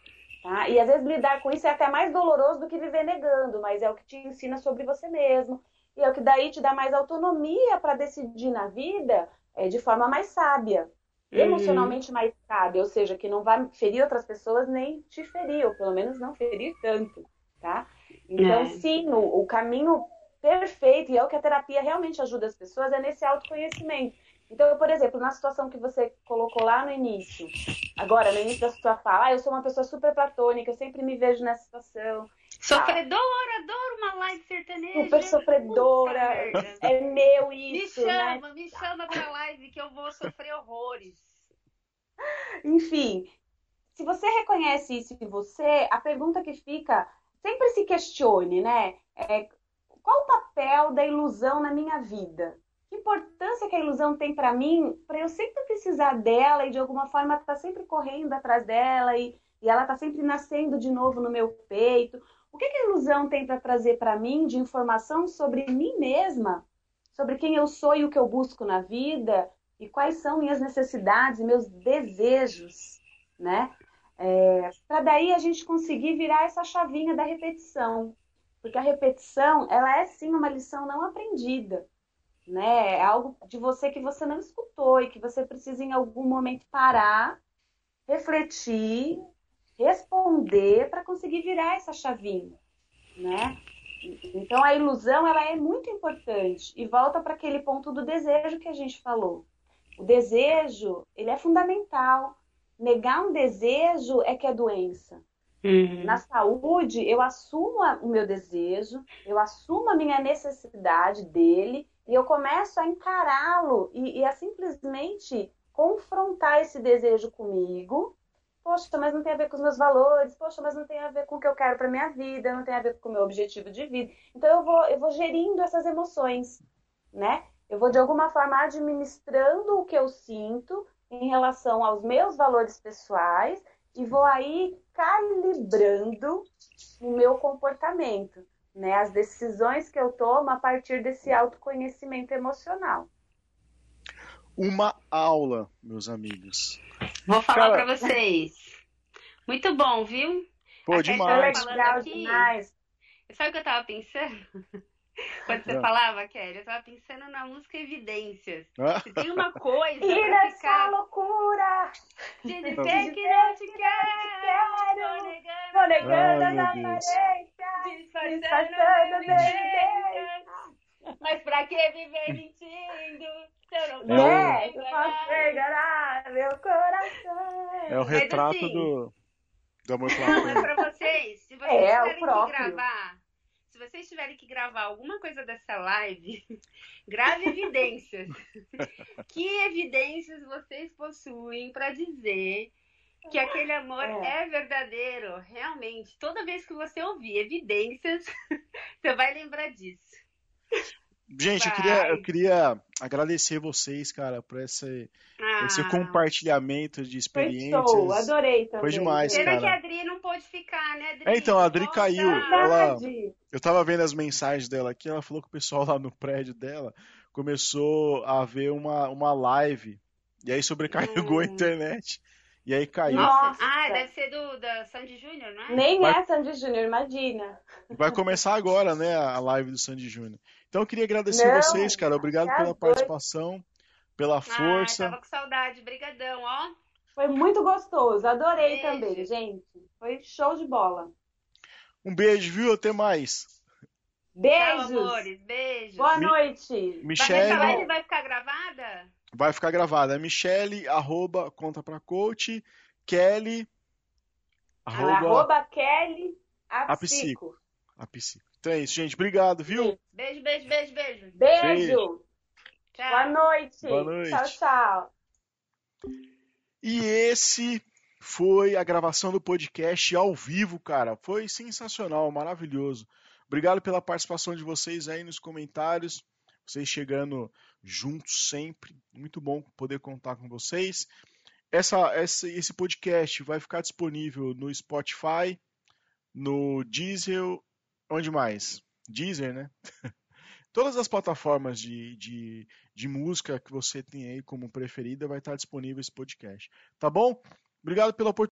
Tá? E às vezes lidar com isso é até mais doloroso do que viver negando, mas é o que te ensina sobre você mesmo. E é o que daí te dá mais autonomia para decidir na vida é, de forma mais sábia, uhum. emocionalmente mais sábia, ou seja, que não vai ferir outras pessoas nem te ferir, ou pelo menos não ferir tanto, tá? Então, é. sim, o, o caminho perfeito, e é o que a terapia realmente ajuda as pessoas, é nesse autoconhecimento. Então, por exemplo, na situação que você colocou lá no início, agora, no início da sua fala, ah, eu sou uma pessoa super platônica, eu sempre me vejo nessa situação. Sofredora, ah, adoro uma live sertaneja. Super sofredora, é meu isso. Me chama, né? me chama pra live que eu vou sofrer horrores. Enfim, se você reconhece isso em você, a pergunta que fica, sempre se questione, né? É, qual o papel da ilusão na minha vida? Que importância que a ilusão tem para mim, para eu sempre precisar dela e de alguma forma estar tá sempre correndo atrás dela e, e ela tá sempre nascendo de novo no meu peito? O que, que a ilusão tem para trazer para mim de informação sobre mim mesma, sobre quem eu sou e o que eu busco na vida e quais são minhas necessidades meus desejos, né? É, para daí a gente conseguir virar essa chavinha da repetição, porque a repetição, ela é sim uma lição não aprendida, né? É algo de você que você não escutou e que você precisa em algum momento parar, refletir, responder para conseguir virar essa chavinha, né? Então a ilusão ela é muito importante e volta para aquele ponto do desejo que a gente falou. O desejo, ele é fundamental. Negar um desejo é que é doença. Uhum. Na saúde, eu assumo o meu desejo, eu assumo a minha necessidade dele e eu começo a encará-lo e, e, a simplesmente confrontar esse desejo comigo. Poxa, mas não tem a ver com os meus valores. Poxa, mas não tem a ver com o que eu quero para minha vida, não tem a ver com o meu objetivo de vida. Então eu vou, eu vou gerindo essas emoções, né? Eu vou de alguma forma administrando o que eu sinto em relação aos meus valores pessoais e vou aí calibrando o meu comportamento, né? As decisões que eu tomo a partir desse autoconhecimento emocional. Uma aula, meus amigos. Vou falar para vocês. Muito bom, viu? Pô, demais. Legal, demais. Sabe o que eu tava pensando? Quando você ah. falava, Kelly, eu tava pensando na música Evidências. Ah. Se tem uma coisa. E nessa ficar... loucura! De dizer que não te quero! Tô negando, a aparência! Disfarçando a evidência! Mas pra que viver mentindo? Se eu não é, eu posso enganar meu coração! É o retrato assim, do, amor Não, é pra vocês. Se vocês é, que gravar se vocês tiverem que gravar alguma coisa dessa live, *laughs* grave evidências. *laughs* que evidências vocês possuem para dizer que aquele amor é. é. verdadeiro? Realmente, toda vez que você ouvir evidências, *laughs* você vai lembrar disso. Gente, eu queria, eu queria agradecer vocês, cara, por esse, ah. esse compartilhamento de experiências. Foi show, adorei também. Foi demais, Pena cara. que a Adri não pôde ficar, né, Adri? É, então, a Adri Nossa. caiu. Ela, eu tava vendo as mensagens dela aqui, ela falou que o pessoal lá no prédio dela começou a ver uma, uma live, e aí sobrecarregou hum. a internet. E aí caiu. Nossa. Ah, deve ser do da Sandy Júnior, não é? Nem Vai... é Sandy Júnior, imagina. Vai começar agora, né, a live do Sandy Júnior. Então eu queria agradecer Não, vocês, cara. Obrigado pela participação, pela força. Ah, tava com saudade. Brigadão, ó. Foi muito gostoso. Adorei beijo. também, gente. Foi show de bola. Um beijo, viu? Até mais. Beijos. Tchau, amores. Beijos. Boa noite. Michelle. Essa live vai ficar gravada? vai ficar gravada. É Michele, arroba, conta pra coach, Kelly, arroba, arroba Kelly, a, a psico. A psico. Então é isso, gente. Obrigado, viu? Beijo, beijo, beijo, beijo. Beijo. beijo. Tchau. Boa noite. Boa noite. Tchau, tchau. E esse foi a gravação do podcast ao vivo, cara. Foi sensacional, maravilhoso. Obrigado pela participação de vocês aí nos comentários. Vocês chegando juntos sempre. Muito bom poder contar com vocês. Essa, essa, esse podcast vai ficar disponível no Spotify, no Diesel, onde mais? Deezer, né? *laughs* Todas as plataformas de, de, de música que você tem aí como preferida vai estar disponível esse podcast. Tá bom? Obrigado pela oportunidade.